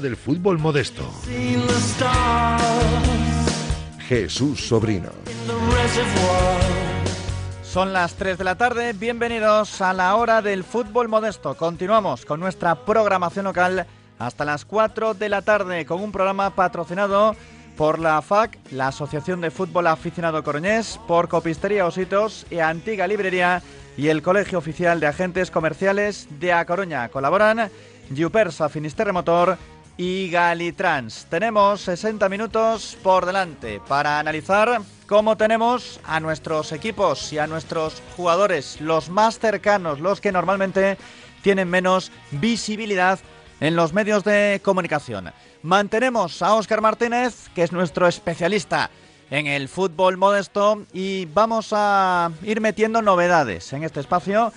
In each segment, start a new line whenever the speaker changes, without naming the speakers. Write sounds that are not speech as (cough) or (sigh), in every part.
Del fútbol modesto. Jesús Sobrino.
Son las 3 de la tarde, bienvenidos a la hora del fútbol modesto. Continuamos con nuestra programación local hasta las 4 de la tarde con un programa patrocinado por la FAC, la Asociación de Fútbol Aficionado Coruñés, por Copistería Ositos y Antigua Librería y el Colegio Oficial de Agentes Comerciales de A Coruña. Colaboran Jupersa Finisterre Motor y Galitrans. Tenemos 60 minutos por delante para analizar cómo tenemos a nuestros equipos y a nuestros jugadores, los más cercanos, los que normalmente tienen menos visibilidad en los medios de comunicación. Mantenemos a Óscar Martínez, que es nuestro especialista en el fútbol modesto, y vamos a ir metiendo novedades en este espacio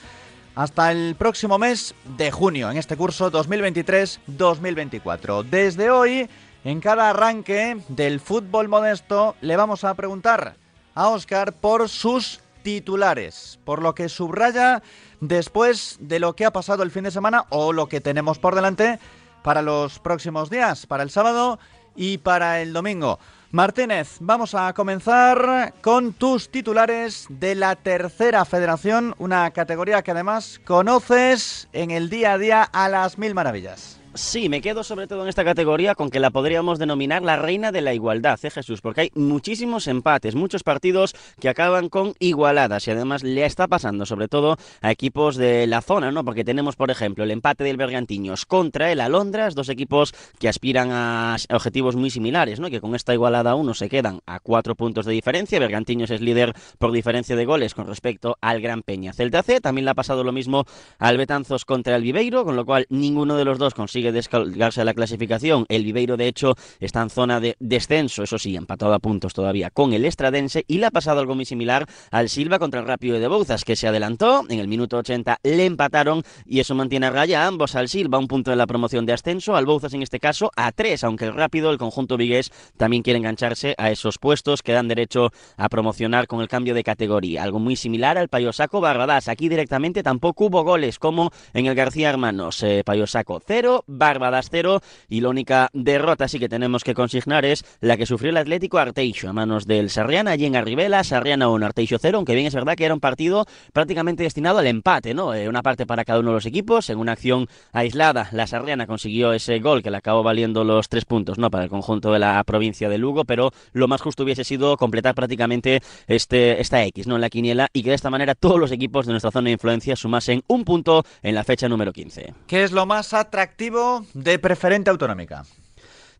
hasta el próximo mes de junio, en este curso 2023-2024. Desde hoy, en cada arranque del fútbol modesto, le vamos a preguntar a Óscar por sus titulares, por lo que subraya después de lo que ha pasado el fin de semana o lo que tenemos por delante para los próximos días, para el sábado y para el domingo. Martínez, vamos a comenzar con tus titulares de la tercera federación, una categoría que además conoces en el día a día a las mil maravillas.
Sí, me quedo sobre todo en esta categoría con que la podríamos denominar la reina de la igualdad, ¿eh, Jesús? Porque hay muchísimos empates, muchos partidos que acaban con igualadas y además le está pasando sobre todo a equipos de la zona, ¿no? Porque tenemos, por ejemplo, el empate del Bergantiños contra el Alondras, dos equipos que aspiran a objetivos muy similares, ¿no? Que con esta igualada uno se quedan a cuatro puntos de diferencia. Bergantiños es líder por diferencia de goles con respecto al Gran Peña. Celta C también le ha pasado lo mismo al Betanzos contra el Viveiro, con lo cual ninguno de los dos consigue descargarse de la clasificación. El Viveiro, de hecho, está en zona de descenso, eso sí, empatado a puntos todavía con el Estradense y le ha pasado algo muy similar al Silva contra el Rápido de Bouzas, que se adelantó, en el minuto 80 le empataron y eso mantiene a raya ambos al Silva, un punto de la promoción de ascenso, al Bouzas en este caso a tres, aunque el Rápido, el conjunto vigués, también quiere engancharse a esos puestos que dan derecho a promocionar con el cambio de categoría. Algo muy similar al Payosaco Barbadas. Aquí directamente tampoco hubo goles como en el García Hermanos. Eh, Payosaco 0, Barbadas 0 y la única derrota sí que tenemos que consignar es la que sufrió el Atlético Arteixo a manos del Sarriana allí en Arribela, Sarriana 1, Arteixo 0, aunque bien es verdad que era un partido prácticamente destinado al empate, ¿no? Eh, una parte para cada uno de los equipos, en una acción aislada la Sarriana consiguió ese gol que le acabó valiendo los tres puntos, ¿no? Para el conjunto de la provincia de Lugo, pero lo más justo hubiese sido completar prácticamente este, esta X, ¿no? En la quiniela y que de esta manera todos los equipos de nuestra zona de influencia sumasen un punto en la fecha número 15.
¿Qué es lo más atractivo de preferente autonómica?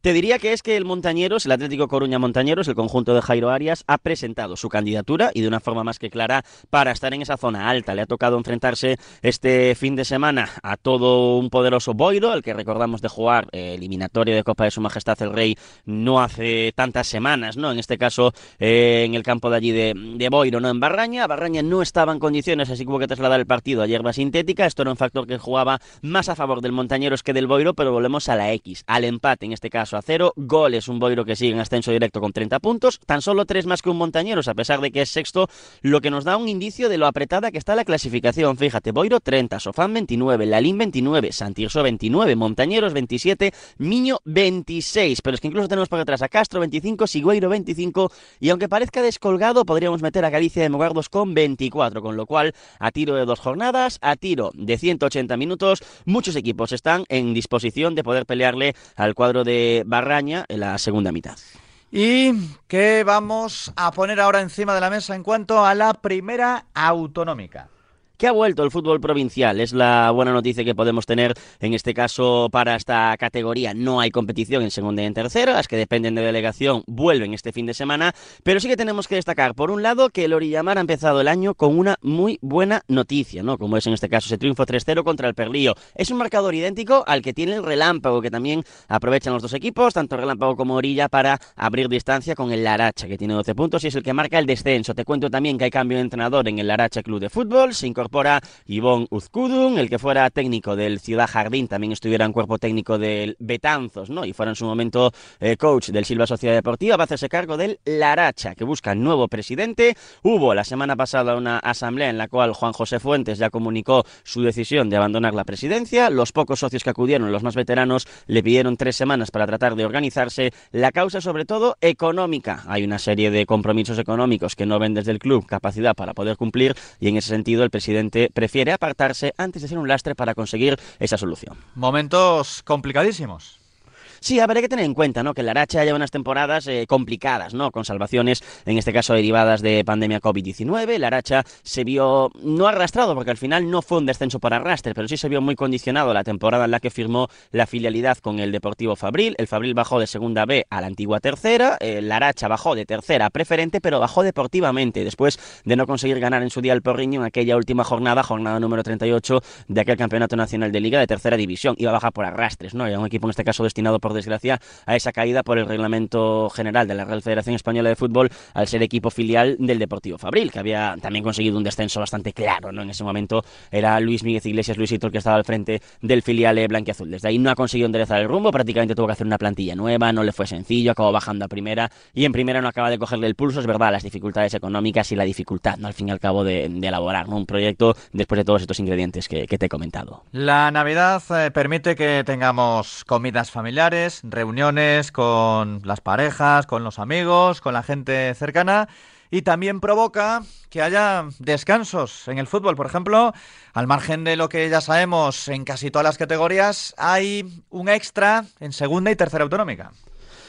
Te diría que es que el Montañeros, el Atlético Coruña Montañeros, el conjunto de Jairo Arias, ha presentado su candidatura y de una forma más que clara para estar en esa zona alta. Le ha tocado enfrentarse este fin de semana a todo un poderoso Boiro, el que recordamos de jugar eh, eliminatoria de Copa de Su Majestad el Rey no hace tantas semanas, ¿no? En este caso, eh, en el campo de allí de, de, Boiro, no en Barraña. Barraña no estaba en condiciones, así que hubo que trasladar el partido a hierba sintética. Esto era un factor que jugaba más a favor del Montañeros que del Boiro, pero volvemos a la X, al empate en este caso a cero. Goles, un Boiro que sigue en ascenso directo con 30 puntos. Tan solo tres más que un Montañeros, a pesar de que es sexto, lo que nos da un indicio de lo apretada que está la clasificación. Fíjate, Boiro 30, Sofán 29, Lalín 29, Santirso 29, Montañeros 27, Miño 26. Pero es que incluso tenemos por detrás a Castro 25, Sigüeiro 25. Y aunque parezca descolgado, podríamos meter a Galicia de Mogardos con 24. Con lo cual, a tiro de dos jornadas, a tiro de 180 minutos, muchos equipos están en disposición de poder pelearle al cuadro de Barraña en la segunda mitad.
¿Y qué vamos a poner ahora encima de la mesa en cuanto a la primera autonómica?
Que ha vuelto el fútbol provincial. Es la buena noticia que podemos tener en este caso para esta categoría. No hay competición en segunda y en tercera, las que dependen de delegación vuelven este fin de semana, pero sí que tenemos que destacar, por un lado, que el Orillamar ha empezado el año con una muy buena noticia, ¿no? Como es en este caso ese triunfo 3-0 contra el Perlío. Es un marcador idéntico al que tiene el Relámpago, que también aprovechan los dos equipos, tanto Relámpago como Orilla, para abrir distancia con el Laracha, que tiene 12 puntos y es el que marca el descenso. Te cuento también que hay cambio de entrenador en el Laracha Club de Fútbol, incorpora Ivón Uzcudun, el que fuera técnico del Ciudad Jardín, también estuviera en cuerpo técnico del Betanzos, ¿no? Y fuera en su momento eh, coach del Silva Sociedad Deportiva, va a hacerse cargo del Laracha, que busca nuevo presidente. Hubo la semana pasada una asamblea en la cual Juan José Fuentes ya comunicó su decisión de abandonar la presidencia. Los pocos socios que acudieron, los más veteranos, le pidieron tres semanas para tratar de organizarse. La causa, sobre todo, económica. Hay una serie de compromisos económicos que no ven desde el club capacidad para poder cumplir y en ese sentido el presidente prefiere apartarse antes de ser un lastre para conseguir esa solución.
Momentos complicadísimos.
Sí, habrá que tener en cuenta ¿no? que la Aracha lleva unas temporadas eh, complicadas, ¿no? con salvaciones, en este caso derivadas de pandemia COVID-19. La Aracha se vio no arrastrado, porque al final no fue un descenso por arrastre, pero sí se vio muy condicionado la temporada en la que firmó la filialidad con el Deportivo Fabril. El Fabril bajó de segunda B a la antigua tercera, eh, la Aracha bajó de tercera a preferente, pero bajó deportivamente después de no conseguir ganar en su día el Porriño en aquella última jornada, jornada número 38 de aquel Campeonato Nacional de Liga de tercera división. Iba a bajar por arrastres, ¿no? Era un equipo en este caso destinado por desgracia, a esa caída por el reglamento general de la Real Federación Española de Fútbol al ser equipo filial del Deportivo Fabril, que había también conseguido un descenso bastante claro, ¿no? En ese momento era Luis Miguel Iglesias Luisito el que estaba al frente del filial blanquiazul. Desde ahí no ha conseguido enderezar el rumbo, prácticamente tuvo que hacer una plantilla nueva, no le fue sencillo, acabó bajando a primera y en primera no acaba de cogerle el pulso, es verdad, las dificultades económicas y la dificultad, ¿no? Al fin y al cabo de, elaborar un proyecto después de todos estos ingredientes que, te he comentado.
La Navidad eh, permite que tengamos comidas familiares, reuniones con las parejas, con los amigos, con la gente cercana y también provoca que haya descansos en el fútbol. Por ejemplo, al margen de lo que ya sabemos en casi todas las categorías, hay un extra en segunda y tercera autonómica.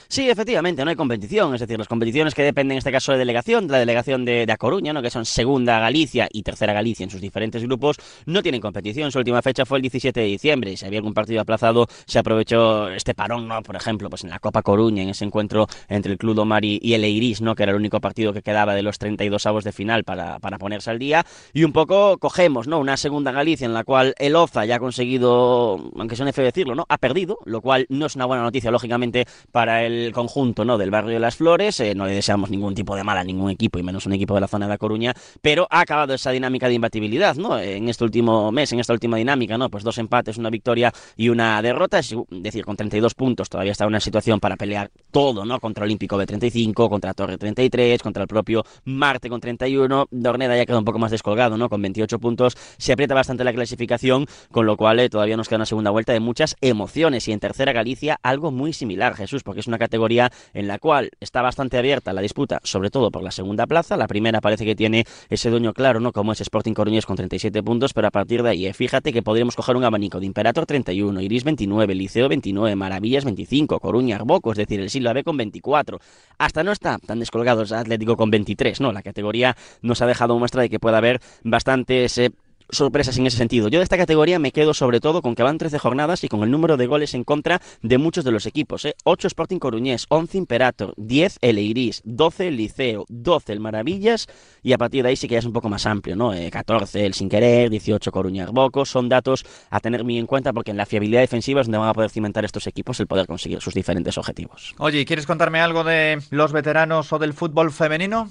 Sí, efectivamente, no hay competición, es decir, las competiciones que dependen en este caso de delegación, de la delegación de, A Coruña, ¿no? que son segunda Galicia y tercera Galicia en sus diferentes grupos, no tienen competición. Su última fecha fue el 17 de diciembre y si había algún partido aplazado, se aprovechó este parón, ¿no? Por ejemplo, pues en la Copa Coruña, en ese encuentro entre el Club Domar y, el Eiris, ¿no? Que era el único partido que quedaba de los 32 avos de final para, para ponerse al día. Y un poco cogemos, ¿no? Una segunda Galicia en la cual el Oza ya ha conseguido, aunque sea feo decirlo, ¿no? Ha perdido, lo cual no es una buena noticia, lógicamente, para el conjunto ¿no? del barrio de las Flores. Eh, no le deseamos ningún tipo de mal a ningún equipo, y menos un equipo de la zona de La Coruña, pero ha acabado esa dinámica de imbatibilidad ¿no? en este último mes, en esta última dinámica. ¿no? Pues dos empates, una victoria y una derrota. Es decir, con 32 puntos todavía está en una situación para pelear todo, ¿no? Contra Olímpico B35, contra Torre 33, contra el propio Marte con 31. Dorneda ya queda un poco más descolgado, ¿no? Con 28 puntos. Se aprieta bastante la clasificación, con lo cual eh, todavía nos queda una segunda vuelta de muchas emociones. Y en tercera Galicia, algo muy similar, Jesús, porque es una categoría en la cual está bastante abierta la disputa, sobre todo por la segunda plaza. La primera parece que tiene ese dueño claro, ¿no? Como es Sporting Coruñés con 37 puntos, pero a partir de ahí, eh, fíjate que podríamos coger un abanico de Imperator 31, Iris 29, Liceo 29, Maravillas 25, Coruña Arboco, es decir, el Silva B con 24. Hasta no está tan descolgado Atlético con 23, ¿no? La categoría nos ha dejado muestra de que puede haber bastantes eh, sorpresas en ese sentido. Yo de esta categoría me quedo sobre todo con que van 13 jornadas y con el número de goles en contra de muchos de los equipos. ¿eh? 8 Sporting Coruñés, 11 Imperator, 10 el Iris, 12 el Liceo, 12 el Maravillas y a partir de ahí sí que ya es un poco más amplio, ¿no? 14 eh, el Sin Querer, 18 Coruña Bocos, son datos a tener muy en cuenta porque en la fiabilidad defensiva es donde van a poder cimentar estos equipos el poder conseguir sus diferentes objetivos.
Oye, ¿quieres contarme algo de los veteranos o del fútbol femenino?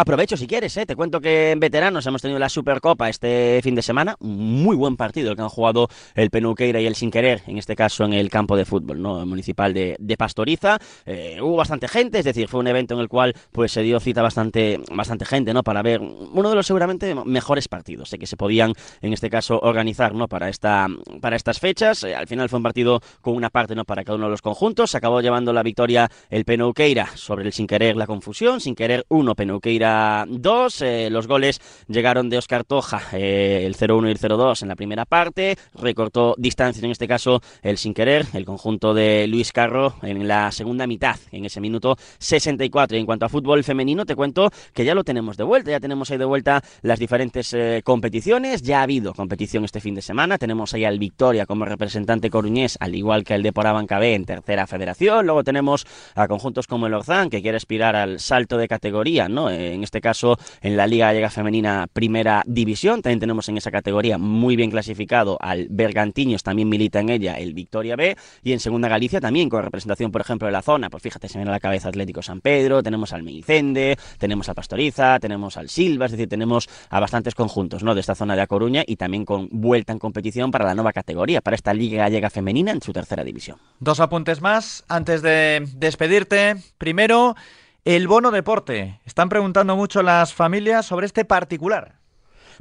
Aprovecho si quieres, ¿eh? te cuento que en veteranos hemos tenido la Supercopa este fin de semana, muy buen partido el que han jugado el Penuqueira y el Sin Querer, en este caso en el campo de fútbol ¿no? municipal de, Pastoriza. Eh, hubo bastante gente, es decir, fue un evento en el cual pues se dio cita bastante, bastante gente ¿no? para ver uno de los seguramente mejores partidos que se podían en este caso organizar ¿no? para, esta, para estas fechas. Eh, al final fue un partido con una parte ¿no? para cada uno de los conjuntos. Se acabó llevando la victoria el Penuqueira sobre el Sin Querer la confusión. Sin Querer 1, Penuqueira dos eh, los goles llegaron de Oscar Toja, eh, el 0-1 y el 0-2 en la primera parte. Recortó distancias, en este caso, el sin querer, el conjunto de Luis Carro en la segunda mitad, en ese minuto 64. Y en cuanto a fútbol femenino, te cuento que ya lo tenemos de vuelta. Ya tenemos ahí de vuelta las diferentes eh, competiciones. Ya ha habido competición este fin de semana. Tenemos ahí al Victoria como representante coruñés, al igual que el de Porabanca en tercera federación. Luego tenemos a conjuntos como el Orzán, que quiere aspirar al salto de categoría, ¿no? Este caso en la Liga Gallega Femenina Primera División. También tenemos en esa categoría muy bien clasificado al Bergantiños, también milita en ella el Victoria B. Y en Segunda Galicia también con representación, por ejemplo, de la zona. Pues fíjate, se viene a la cabeza Atlético San Pedro, tenemos al Meicende, tenemos al Pastoriza, tenemos al Silva, es decir, tenemos a bastantes conjuntos ¿no? de esta zona de A Coruña y también con vuelta en competición para la nueva categoría, para esta Liga Gallega Femenina en su tercera división.
Dos apuntes más antes de despedirte. Primero, el bono deporte. Están preguntando mucho las familias sobre este particular.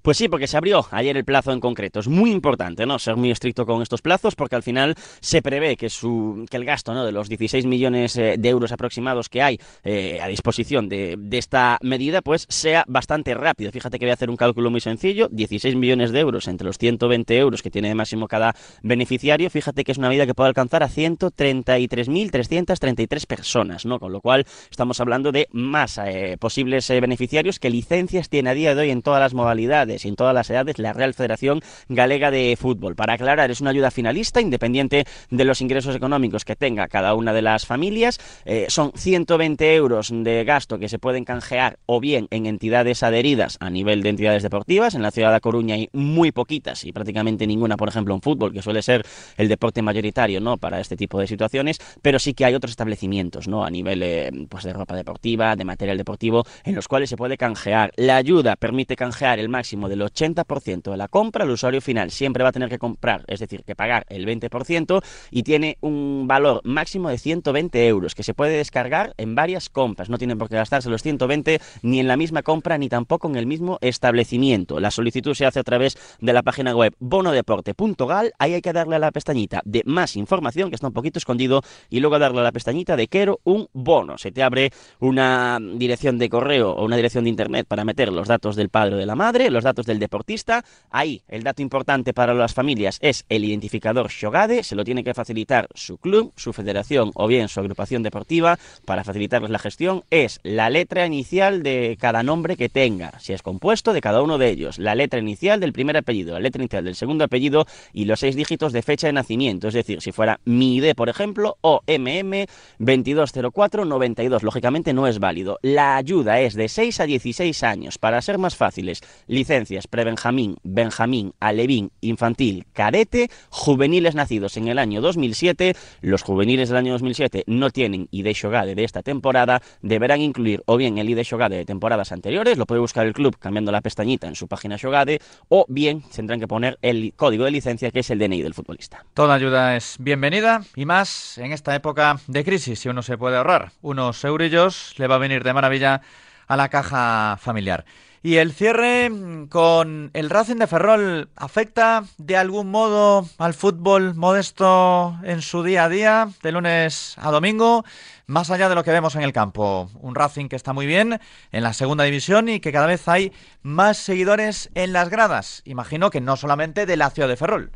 Pues sí, porque se abrió ayer el plazo en concreto. Es muy importante, ¿no? Ser muy estricto con estos plazos porque al final se prevé que, su, que el gasto ¿no? de los 16 millones eh, de euros aproximados que hay eh, a disposición de, de, esta medida pues sea bastante rápido. Fíjate que voy a hacer un cálculo muy sencillo. 16 millones de euros entre los 120 euros que tiene de máximo cada beneficiario. Fíjate que es una medida que puede alcanzar a 133.333 personas, ¿no? Con lo cual estamos hablando de más eh, posibles eh, beneficiarios que licencias tiene a día de hoy en todas las modalidades y en todas las edades la Real Federación Galega de Fútbol. Para aclarar, es una ayuda finalista independiente de los ingresos económicos que tenga cada una de las familias. Eh, son 120 euros de gasto que se pueden canjear o bien en entidades adheridas a nivel de entidades deportivas. En la ciudad de Coruña hay muy poquitas y prácticamente ninguna, por ejemplo, en fútbol, que suele ser el deporte mayoritario ¿no? para este tipo de situaciones, pero sí que hay otros establecimientos ¿no? a nivel eh, pues de ropa deportiva, de material deportivo, en los cuales se puede canjear. La ayuda permite canjear el máximo del 80% de la compra, el usuario final siempre va a tener que comprar, es decir, que pagar el 20% y tiene un valor máximo de 120 euros que se puede descargar en varias compras. No tienen por qué gastarse los 120 ni en la misma compra ni tampoco en el mismo establecimiento. La solicitud se hace a través de la página web bonodeporte.gal. Ahí hay que darle a la pestañita de más información, que está un poquito escondido, y luego darle a la pestañita de quiero un bono. Se te abre una dirección de correo o una dirección de internet para meter los datos del padre o de la madre, los datos del deportista. Ahí, el dato importante para las familias es el identificador Shogade, se lo tiene que facilitar su club, su federación o bien su agrupación deportiva para facilitarles la gestión. Es la letra inicial de cada nombre que tenga, si es compuesto de cada uno de ellos, la letra inicial del primer apellido, la letra inicial del segundo apellido y los seis dígitos de fecha de nacimiento, es decir, si fuera MIDE, por ejemplo, o MM 220492, lógicamente no es válido. La ayuda es de 6 a 16 años, para ser más fáciles, licencias pre-Benjamín, Benjamín, Alevín, Infantil, Cadete, juveniles nacidos en el año 2007. Los juveniles del año 2007 no tienen ID Shogade de esta temporada, deberán incluir o bien el ID Shogade de temporadas anteriores, lo puede buscar el club cambiando la pestañita en su página Shogade, o bien tendrán que poner el código de licencia que es el DNI del futbolista.
Toda ayuda es bienvenida y más en esta época de crisis, si uno se puede ahorrar unos eurillos, le va a venir de maravilla a la caja familiar. Y el cierre con el Racing de Ferrol afecta de algún modo al fútbol modesto en su día a día, de lunes a domingo, más allá de lo que vemos en el campo. Un Racing que está muy bien en la segunda división y que cada vez hay más seguidores en las gradas. Imagino que no solamente de la ciudad de Ferrol.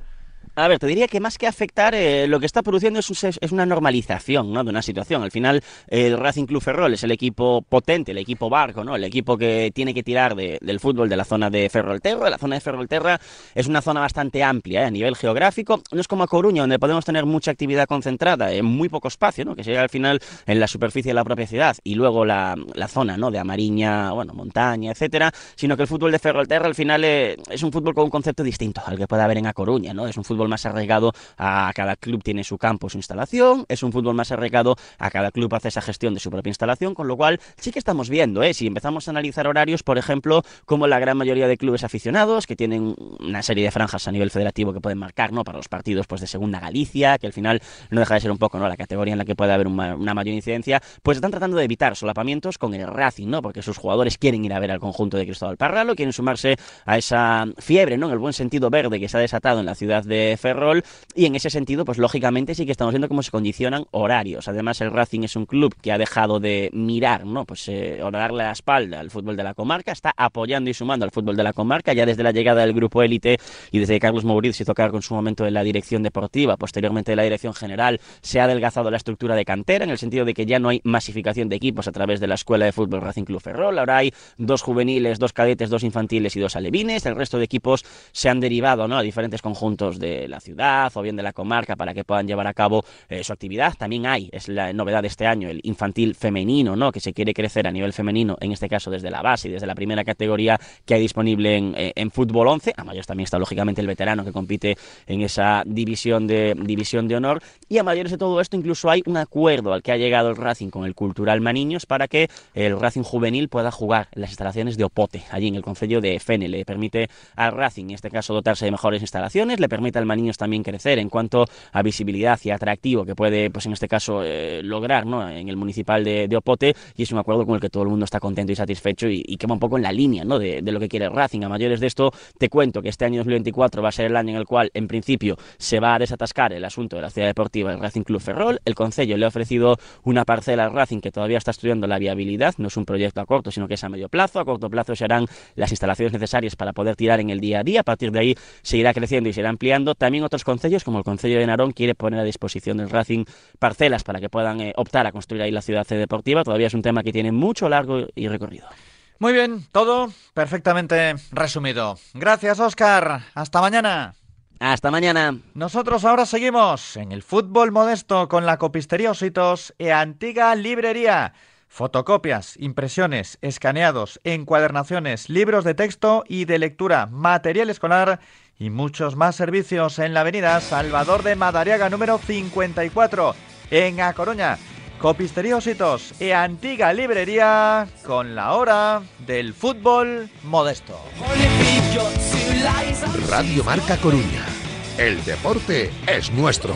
A ver, te diría que más que afectar, eh, lo que está produciendo es, una normalización ¿no? de una situación. Al final, el Racing Club Ferrol es el equipo potente, el equipo barco, ¿no? el equipo que tiene que tirar de, del fútbol de la zona de Ferrolterra. La zona de Ferrolterra es una zona bastante amplia ¿eh? a nivel geográfico. No es como a Coruña, donde podemos tener mucha actividad concentrada en muy poco espacio, ¿no? que sería al final en la superficie de la propia ciudad y luego la, la zona ¿no? de Amariña, bueno, montaña, etcétera, sino que el fútbol de Ferrolterra al final eh, es un fútbol con un concepto distinto al que puede haber en A Coruña. ¿no? Es un fútbol más arraigado a cada club tiene su campo, su instalación, es un fútbol más arraigado a cada club hace esa gestión de su propia instalación, con lo cual sí que estamos viendo, ¿eh? si empezamos a analizar horarios, por ejemplo, como la gran mayoría de clubes aficionados, que tienen una serie de franjas a nivel federativo que pueden marcar, ¿no? Para los partidos pues de segunda Galicia, que al final no deja de ser un poco, ¿no? La categoría en la que puede haber una, una mayor incidencia, pues están tratando de evitar solapamientos con el Racing, ¿no? Porque sus jugadores quieren ir a ver al conjunto de Cristóbal Parralo, quieren sumarse a esa fiebre, ¿no? En el buen sentido verde que se ha desatado en la ciudad de Ferrol y en ese sentido, pues lógicamente sí que estamos viendo cómo se condicionan horarios. Además, el Racing es un club que ha dejado de mirar, ¿no? Pues eh, darle la espalda al fútbol de la comarca, está apoyando y sumando al fútbol de la comarca, ya desde la llegada del grupo élite y desde que Carlos Mouriz se hizo cargo en su momento de la dirección deportiva, posteriormente de la dirección general, se ha adelgazado la estructura de cantera, en el sentido de que ya no hay masificación de equipos a través de la escuela de fútbol Racing Club Ferrol, ahora hay dos juveniles, dos cadetes, dos infantiles y dos alevines, el resto de equipos se han derivado ¿no? a diferentes conjuntos de de la ciudad o bien de la comarca para que puedan llevar a cabo eh, su actividad. También hay, es la novedad de este año, el infantil femenino, ¿no? que se quiere crecer a nivel femenino, en este caso desde la base y desde la primera categoría que hay disponible en, eh, en fútbol 11. A mayores también está lógicamente el veterano que compite en esa división de, división de honor. Y a mayores de todo esto incluso hay un acuerdo al que ha llegado el Racing con el Cultural Maniños para que el Racing juvenil pueda jugar en las instalaciones de Opote, allí en el concello de Fene. Le permite al Racing, en este caso, dotarse de mejores instalaciones, le permite al Maniños también crecer en cuanto a visibilidad y atractivo que puede, pues en este caso, eh, lograr ¿no? en el municipal de, Opote y es un acuerdo con el que todo el mundo está contento y satisfecho y, que va un poco en la línea ¿no? de, de, lo que quiere Racing. A mayores de esto, te cuento que este año 2024 va a ser el año en el cual, en principio, se va a desatascar el asunto de la ciudad deportiva del Racing Club Ferrol. El Concello le ha ofrecido una parcela al Racing que todavía está estudiando la viabilidad, no es un proyecto a corto, sino que es a medio plazo. A corto plazo se harán las instalaciones necesarias para poder tirar en el día a día. A partir de ahí seguirá creciendo y se irá ampliando. También otros concellos, como el Concello de Narón, quiere poner a disposición del Racing parcelas para que puedan eh, optar a construir ahí la ciudad deportiva. Todavía es un tema que tiene mucho largo y recorrido.
Muy bien, todo perfectamente resumido. Gracias, Oscar. Hasta mañana.
Hasta mañana.
Nosotros ahora seguimos en el fútbol modesto con la copistería Ositos e Antigua Librería. Fotocopias, impresiones, escaneados, encuadernaciones, libros de texto y de lectura, material escolar y muchos más servicios en la avenida Salvador de Madariaga número 54 en A Coruña. Copistería Ositos e Antigua Librería con la hora del fútbol modesto.
Radio Marca Coruña. El deporte es nuestro.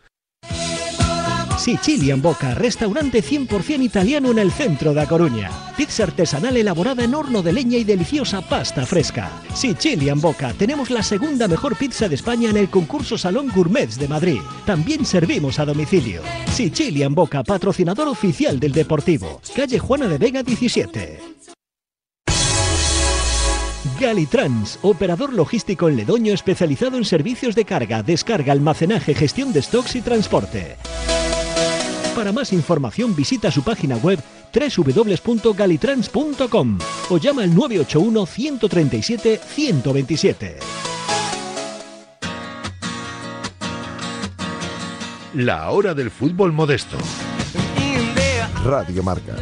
Sicilian Boca, restaurante 100% italiano en el centro de A Coruña. Pizza artesanal elaborada en horno de leña y deliciosa pasta fresca. Sicilian Boca, tenemos la segunda mejor pizza de España en el concurso Salón Gourmets de Madrid. También servimos a domicilio. Sicilian Boca, patrocinador oficial del Deportivo. Calle Juana de Vega 17. Galitrans, operador logístico en Ledoño especializado en servicios de carga, descarga, almacenaje, gestión de stocks y transporte. Para más información visita su página web www.galitrans.com o llama al 981 137 127.
La hora del fútbol modesto. Radio Marca.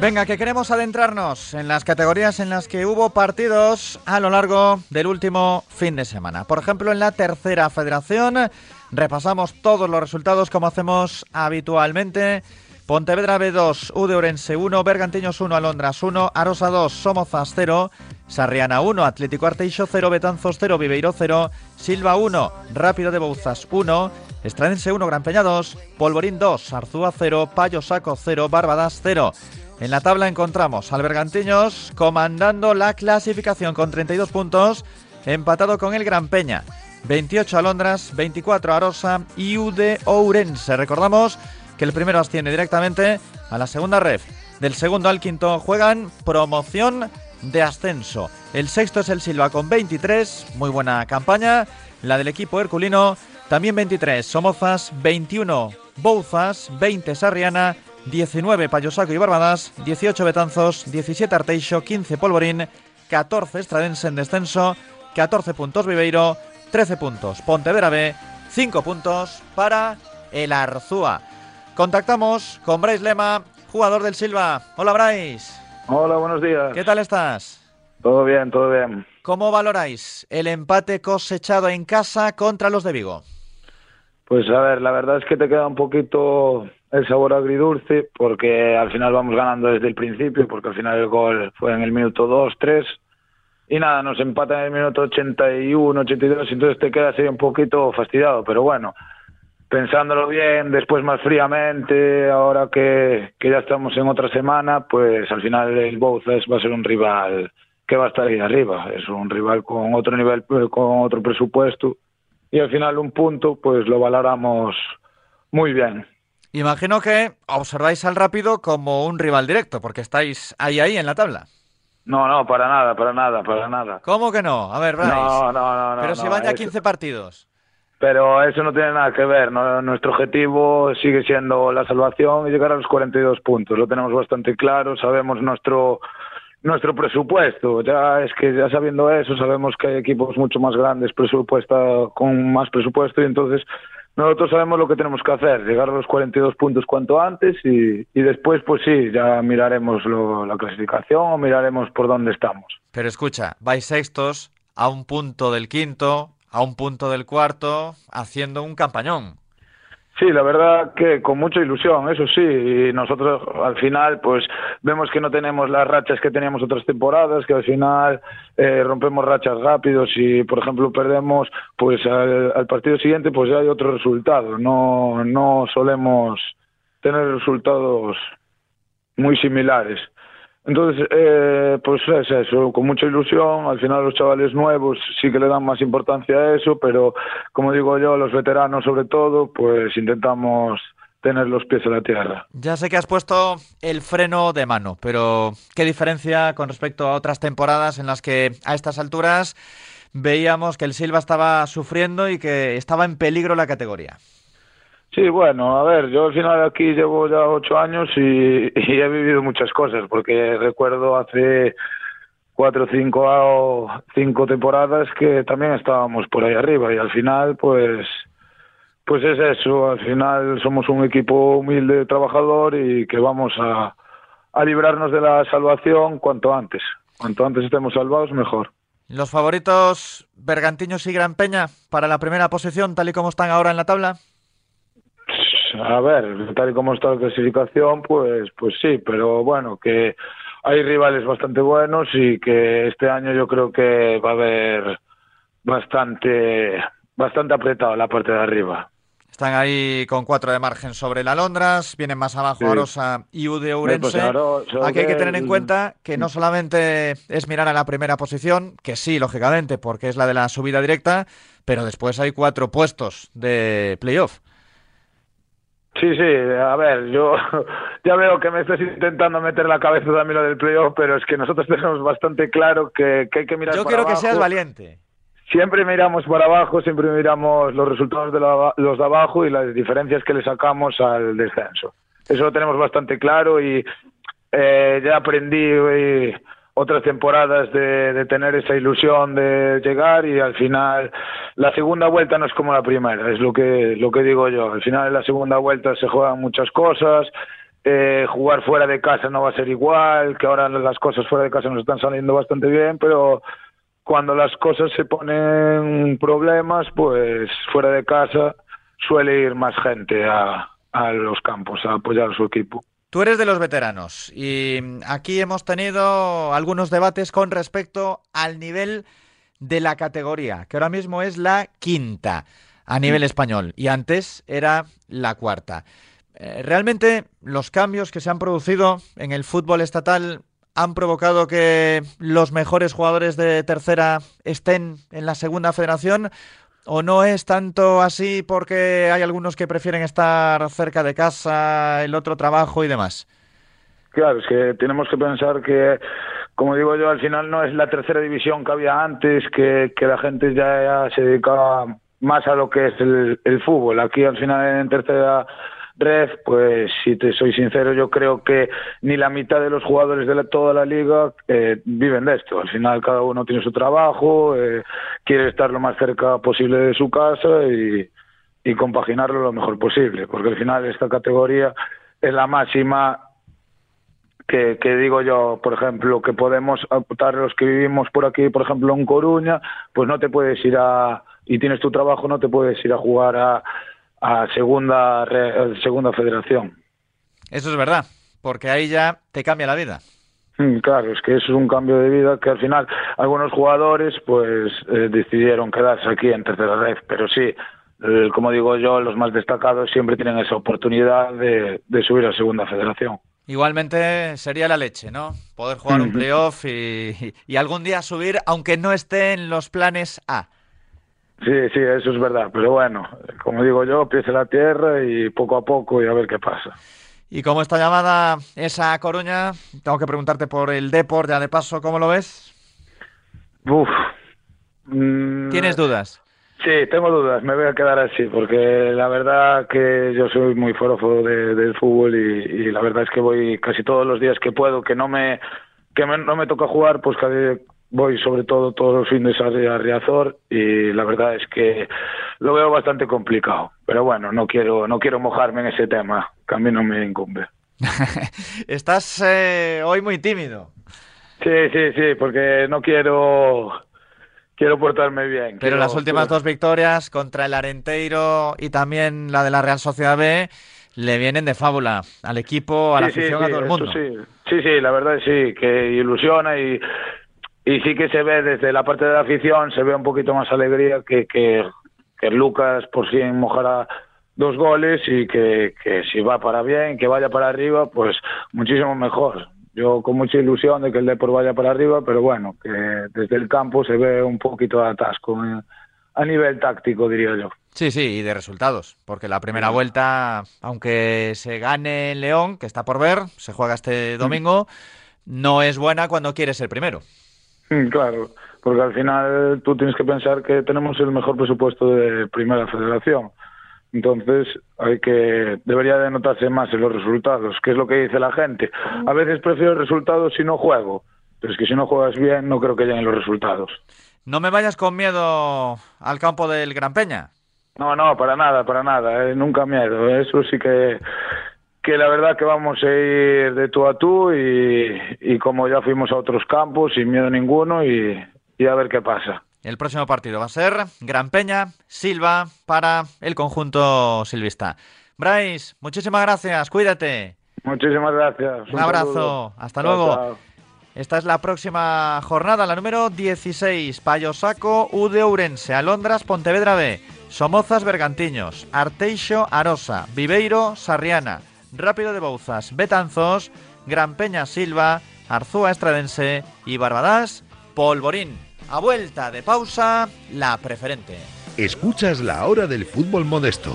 Venga, que queremos adentrarnos en las categorías en las que hubo partidos a lo largo del último fin de semana. Por ejemplo, en la tercera federación repasamos todos los resultados como hacemos habitualmente. Pontevedra B2, U de Orense 1, Bergantiños 1, Alondras 1, Arosa 2, Somozas 0, Sarriana 1, Atlético Arteixo 0, Betanzos 0, Viveiro 0, Silva 1, Rápido de Bouzas 1, Estradense 1, Gran Peña 2, Polvorín 2, Arzúa 0, Payo Saco 0, Barbadas 0. En la tabla encontramos al Bergantiños comandando la clasificación con 32 puntos, empatado con el Gran Peña. 28 Alondras, 24 Arosa y U de Ourense. Recordamos que el primero asciende directamente a la segunda ref. Del segundo al quinto juegan promoción de ascenso. El sexto es el Silva con 23, muy buena campaña. La del equipo herculino también 23, Somozas 21, Bouzas 20, Sarriana 19, Payosaco y Barbadas 18, Betanzos 17, Arteixo 15, Polvorín 14, Estradense en descenso 14 puntos Viveiro 13 puntos Pontevedra B 5 puntos para el Arzúa. Contactamos con Bryce Lema, jugador del Silva. Hola Bryce.
Hola, buenos días.
¿Qué tal estás?
Todo bien, todo bien.
¿Cómo valoráis el empate cosechado en casa contra los de Vigo?
Pues a ver, la verdad es que te queda un poquito el sabor agridulce porque al final vamos ganando desde el principio, porque al final el gol fue en el minuto 2, 3 y nada, nos empatan en el minuto 81, 82, entonces te queda así un poquito fastidiado, pero bueno, pensándolo bien, después más fríamente, ahora que, que ya estamos en otra semana, pues al final el Bouzas va a ser un rival que va a estar ahí arriba, es un rival con otro nivel, con otro presupuesto y al final un punto pues lo valoramos muy bien.
Imagino que observáis al Rápido como un rival directo, porque estáis ahí ahí en la tabla.
No, no, para nada, para nada, para nada.
¿Cómo que no? A ver, Bryce.
No, no, no,
Pero
no,
si van ya
eso-
15 partidos.
Pero eso no tiene nada que ver. ¿no? Nuestro objetivo sigue siendo la salvación y llegar a los 42 puntos. Lo tenemos bastante claro, sabemos nuestro nuestro presupuesto. Ya es que ya sabiendo eso, sabemos que hay equipos mucho más grandes, presupuesta con más presupuesto y entonces nosotros sabemos lo que tenemos que hacer, llegar a los 42 puntos cuanto antes y, después pues sí, ya miraremos lo- la clasificación o miraremos por dónde estamos.
Pero escucha, vais sextos a un punto del quinto, a un punto del cuarto, haciendo un campañón.
Sí, la verdad que con mucha ilusión, eso sí, y nosotros al final pues vemos que no tenemos las rachas que teníamos otras temporadas, que al final eh, rompemos rachas rápidos y por ejemplo perdemos pues al, al partido siguiente pues ya hay otro resultado, no, no solemos tener resultados muy similares. Entonces, eh, pues es eso, con mucha ilusión. Al final los chavales nuevos sí que le dan más importancia a eso, pero como digo yo, los veteranos sobre todo, pues intentamos tener los pies en la tierra.
Ya sé que has puesto el freno de mano, pero ¿qué diferencia con respecto a otras temporadas en las que a estas alturas veíamos que el Silva estaba sufriendo y que estaba en peligro la categoría?
Sí, bueno, a ver, yo al final aquí llevo ya ocho años y, (laughs) he vivido muchas cosas, porque recuerdo hace cuatro cinco, cinco temporadas que también estábamos por ahí arriba y al final, pues, pues es eso, al final somos un equipo humilde, trabajador y que vamos a, a librarnos de la salvación cuanto antes. Cuanto antes estemos salvados, mejor.
¿Los favoritos Bergantiños y Gran Peña para la primera posición, tal y como están ahora en la tabla?
A ver, tal y como está la clasificación, pues, pues sí, pero bueno, que hay rivales bastante buenos y que este año yo creo que va a haber bastante, bastante apretado la parte de arriba.
Están ahí con cuatro de margen sobre la Londras, vienen más abajo
Sí.
Arosa y UD
pues
Ourense.
Arosa,
Aquí hay que tener en cuenta que no solamente es mirar a la primera posición, que sí, lógicamente, porque es la de la subida directa, pero después hay cuatro puestos de playoff.
Sí, sí, a ver, yo (laughs) ya veo que me estás intentando meter la cabeza también lo del playoff, pero es que nosotros (laughs) tenemos bastante claro que, que hay que mirar
Yo
para
quiero que
abajo.
seas valiente.
Siempre miramos para abajo, siempre miramos los resultados de la- los de abajo y las diferencias que le sacamos al descenso. Eso lo tenemos bastante claro y eh, ya aprendí eh, otras temporadas de, tener esa ilusión de llegar y al final la segunda vuelta no es como la primera, es lo que, lo que digo yo. Al final en la segunda vuelta se juegan muchas cosas, eh, jugar fuera de casa no va a ser igual, que ahora las cosas fuera de casa nos están saliendo bastante bien, pero cuando las cosas se ponen problemas, pues fuera de casa suele ir más gente a, a los campos a apoyar a su equipo.
Tú eres de los veteranos y aquí hemos tenido algunos debates con respecto al nivel de la categoría, que ahora mismo es la quinta a nivel español y antes era la cuarta. Eh, Realmente los cambios que se han producido en el fútbol estatal han provocado que los mejores jugadores de tercera estén en la segunda federación ¿O no es tanto así porque hay algunos que prefieren estar cerca de casa, el otro trabajo y demás?
Claro, es que tenemos que pensar que, como digo yo, al final no es la tercera división que había antes, que, que la gente ya, se dedicaba más a lo que es el, el fútbol. Aquí al final en tercera red, pues si te soy sincero, yo creo que ni la mitad de los jugadores de la- toda la liga eh, viven de esto. Al final cada uno tiene su trabajo, eh, quiere estar lo más cerca posible de su casa y, compaginarlo lo mejor posible, porque al final esta categoría es la máxima que, que digo yo, por ejemplo, que podemos optar los que vivimos por aquí, por ejemplo, en Coruña, pues no te puedes ir a, y tienes tu trabajo, no te puedes ir a jugar a, a segunda, a segunda federación.
Eso es verdad, porque ahí ya te cambia la vida.
Mm, Claro, es que eso es un cambio de vida que al final algunos jugadores pues eh, decidieron quedarse aquí en tercera red, pero sí, eh, como digo yo, los más destacados siempre tienen esa oportunidad de, de subir a segunda federación.
Igualmente sería la leche, ¿no? Poder jugar un playoff y, y algún día subir, aunque no esté en los planes A.
Sí, sí, eso es verdad. Pero bueno, como digo yo, pies en la tierra y poco a poco y a ver qué pasa.
Y como está llamada esa Coruña, tengo que preguntarte por el Deport, ya de paso, ¿cómo lo ves?
Uf. Mm,
¿Tienes dudas?
Sí, tengo dudas, me voy a quedar así, porque la verdad que yo soy muy forofo de, del fútbol y, y, la verdad es que voy casi todos los días que puedo, que no me, que me, no me toca jugar, pues casi voy sobre todo todos los fines a Riazor y la verdad es que lo veo bastante complicado. Pero bueno, no quiero, no quiero mojarme en ese tema, que a mí no me incumbe. (laughs)
Estás eh, hoy muy tímido.
Sí, sí, sí, porque no quiero quiero portarme bien.
Pero
quiero,
las últimas
quiero...
dos victorias contra el Arenteiro y también la de la Real Sociedad B le vienen de fábula al equipo, a la
sí,
afición,
sí,
a todo el mundo.
Sí. sí, sí, la verdad sí, que ilusiona y, y sí que se ve desde la parte de la afición, se ve un poquito más alegría que, que, que Lucas por fin mojará dos goles y que, que si va para bien, que vaya para arriba, pues muchísimo mejor. Yo con mucha ilusión de que el Depor vaya para arriba, pero bueno, que desde el campo se ve un poquito de atasco eh, a nivel táctico, diría yo.
Sí, sí, y de resultados, porque la primera vuelta, aunque se gane en León, que está por ver, se juega este domingo, no es buena cuando quieres ser primero.
Claro, porque al final tú tienes que pensar que tenemos el mejor presupuesto de primera federación. Entonces, hay que debería de notarse más en los resultados, que es lo que dice la gente. A veces prefiero resultados si no juego, pero es que si no juegas bien no creo que lleguen los resultados.
No me vayas con miedo al campo del Gran Peña.
No, no, para nada, para nada, eh, nunca miedo. Eso sí que que la verdad que vamos a ir de tú a tú y, y como ya fuimos a otros campos sin miedo ninguno y, y a ver qué pasa.
El próximo partido va a ser Gran Peña, Silva, para el conjunto silvista. Bryce, muchísimas gracias, cuídate.
Muchísimas gracias.
Un, Un abrazo, saludo. hasta luego. Esta es la próxima jornada, la número 16. Payosaco, U de Ourense, Alondras, Pontevedra B, Somozas, Bergantiños, Arteixo, Arosa, Viveiro, Sarriana, Rápido de Bouzas, Betanzos, Gran Peña, Silva, Arzúa, Estradense y Barbadas, Polvorín. A vuelta de pausa, la preferente.
Escuchas la hora del fútbol modesto.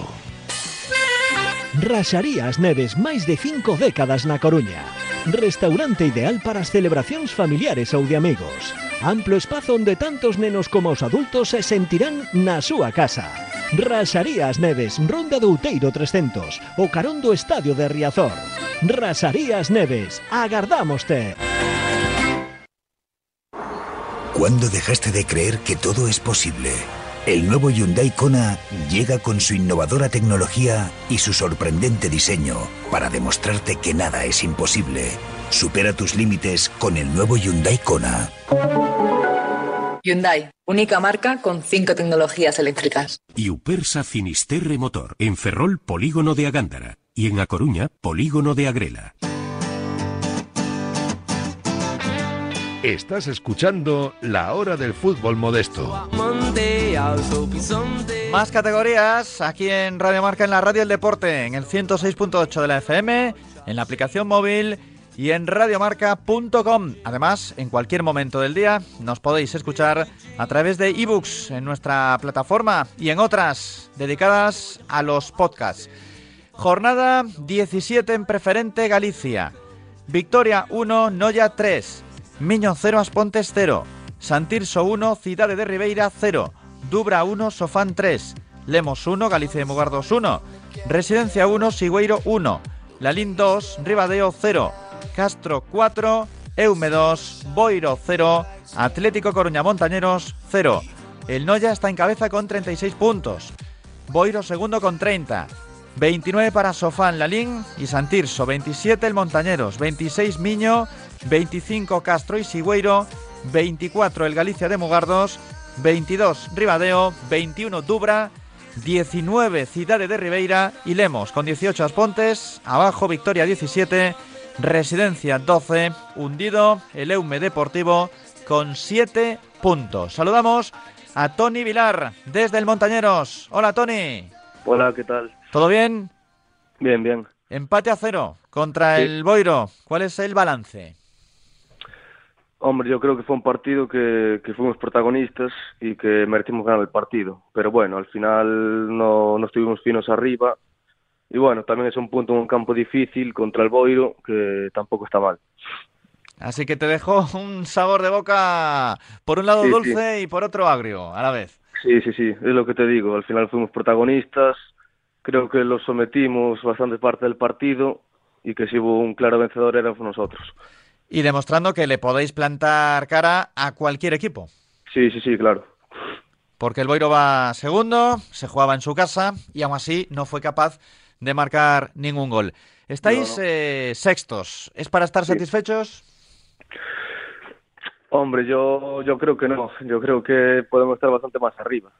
Raxarías Neves, máis de cinco décadas na Coruña. Restaurante ideal para as celebracións familiares ou de amigos. Amplo espazo onde tantos nenos como os adultos se sentirán na súa casa. Raxarías Neves, Ronda do Outeiro 300, o carón do Estadio de Riazor. Raxarías Neves, agardámoste.
¿Cuándo dejaste de creer que todo es posible? El nuevo Hyundai Kona llega con su innovadora tecnología y su sorprendente diseño para demostrarte que nada es imposible. Supera tus límites con el nuevo Hyundai Kona.
Hyundai, única marca con cinco tecnologías eléctricas.
Y Upersa Finisterre Motor, en Ferrol, Polígono de Agándara. Y en A Coruña, Polígono de Agrela.
Estás escuchando la hora del fútbol modesto.
Más categorías aquí en Radio Marca, en la radio del deporte, en el 106.8 de la FM, en la aplicación móvil y en radiomarca.com. Además, en cualquier momento del día nos podéis escuchar a través de ebooks en nuestra plataforma y en otras dedicadas a los podcasts. Jornada 17 en preferente Galicia. Victoria 1, Noya 3. Miño 0, Aspontes 0. Santirso 1, Cidade de Ribeira 0. Dubra 1, Sofán 3. Lemos 1, Galicia de Mugardos 1. Residencia 1, Sigüeiro 1. Lalín 2, Ribadeo 0. Castro 4, Eume 2, Boiro 0, Atlético Coruña Montañeros 0. El Noya está en cabeza con 36 puntos. Boiro segundo con 30. 29 para Sofán Lalín y Santirso. 27 el Montañeros. 26 Miño. 25 Castro y Sigüeiro. 24 el Galicia de Mugardos. 22 Ribadeo. 21 Dubra. 19 Cidade de Ribeira y Lemos con 18 Aspontes. Abajo Victoria 17. Residencia 12, hundido el Eume Deportivo con 7 puntos. Saludamos a Tony Vilar desde el Montañeros. Hola Tony.
Hola, ¿qué tal?
¿Todo bien?
Bien, bien.
Empate a cero contra sí. el Boiro. ¿Cuál es el balance?
Hombre, yo creo que fue un partido que, que fuimos protagonistas y que merecimos ganar el partido. Pero bueno, al final no, no estuvimos finos arriba. Y bueno, también es un punto en un campo difícil contra el Boiro, que tampoco está mal.
Así que te dejó un sabor de boca, por un lado
Sí,
dulce y por otro agrio, a la vez.
Sí, sí, sí, es lo que te digo. Al final fuimos protagonistas. Creo que los sometimos bastante parte del partido y que si hubo un claro vencedor éramos nosotros.
Y demostrando que le podéis plantar cara a cualquier equipo.
Sí, sí, sí, claro.
Porque el Boiro va segundo, se jugaba en su casa y aún así no fue capaz de marcar ningún gol. Estáis
No, no.
eh, sextos. ¿Es para estar
Sí.
satisfechos?
Hombre, yo, yo creo que no. Yo creo que podemos estar bastante más arriba.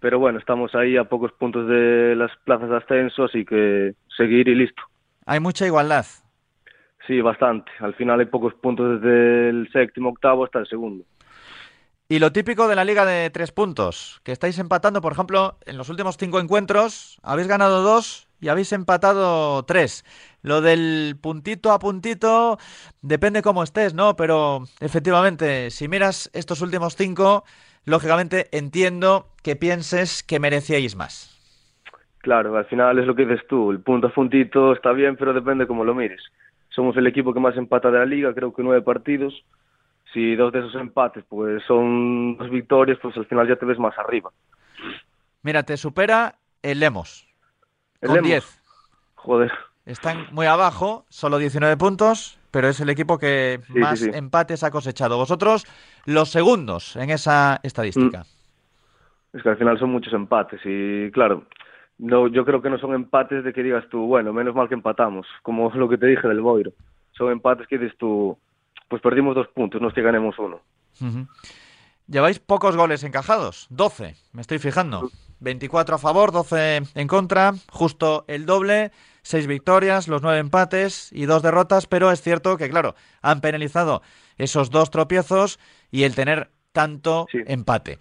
Pero bueno, estamos ahí a pocos puntos de las plazas de ascenso, así que seguir y listo.
Hay mucha igualdad.
Sí, bastante. Al final hay pocos puntos desde el séptimo, octavo hasta el segundo.
Y lo típico de la liga de tres puntos, que estáis empatando, por ejemplo, en los últimos cinco encuentros, habéis ganado dos y habéis empatado tres. Lo del puntito a puntito depende cómo estés, ¿no? Pero efectivamente, si miras estos últimos cinco, lógicamente entiendo que pienses que merecíais más.
Claro, al final es lo que dices tú. El punto a puntito está bien, pero depende cómo lo mires. Somos el equipo que más empata de la liga, creo que nueve partidos. Si dos de esos empates pues son dos victorias, pues al final ya te ves más arriba.
Mira, te supera el Lemos,
El
con
Lemos,
10.
Joder.
Están muy abajo, solo 19 puntos, pero es el equipo que
Sí, sí,
más
sí.
empates ha cosechado. Vosotros, los segundos en esa estadística.
Es que al final son muchos empates y claro, no, yo creo que no son empates de que digas tú, bueno, menos mal que empatamos, como (laughs) lo que te dije del Boiro. Son empates que dices tú, pues perdimos dos puntos, no es que ganemos uno.
Lleváis pocos goles encajados, 12, me estoy fijando. 24 a favor, 12 en contra, justo el doble, 6 victorias, los 9 empates y 2 derrotas, pero es cierto que, claro, han penalizado esos dos tropiezos y el tener tanto empate.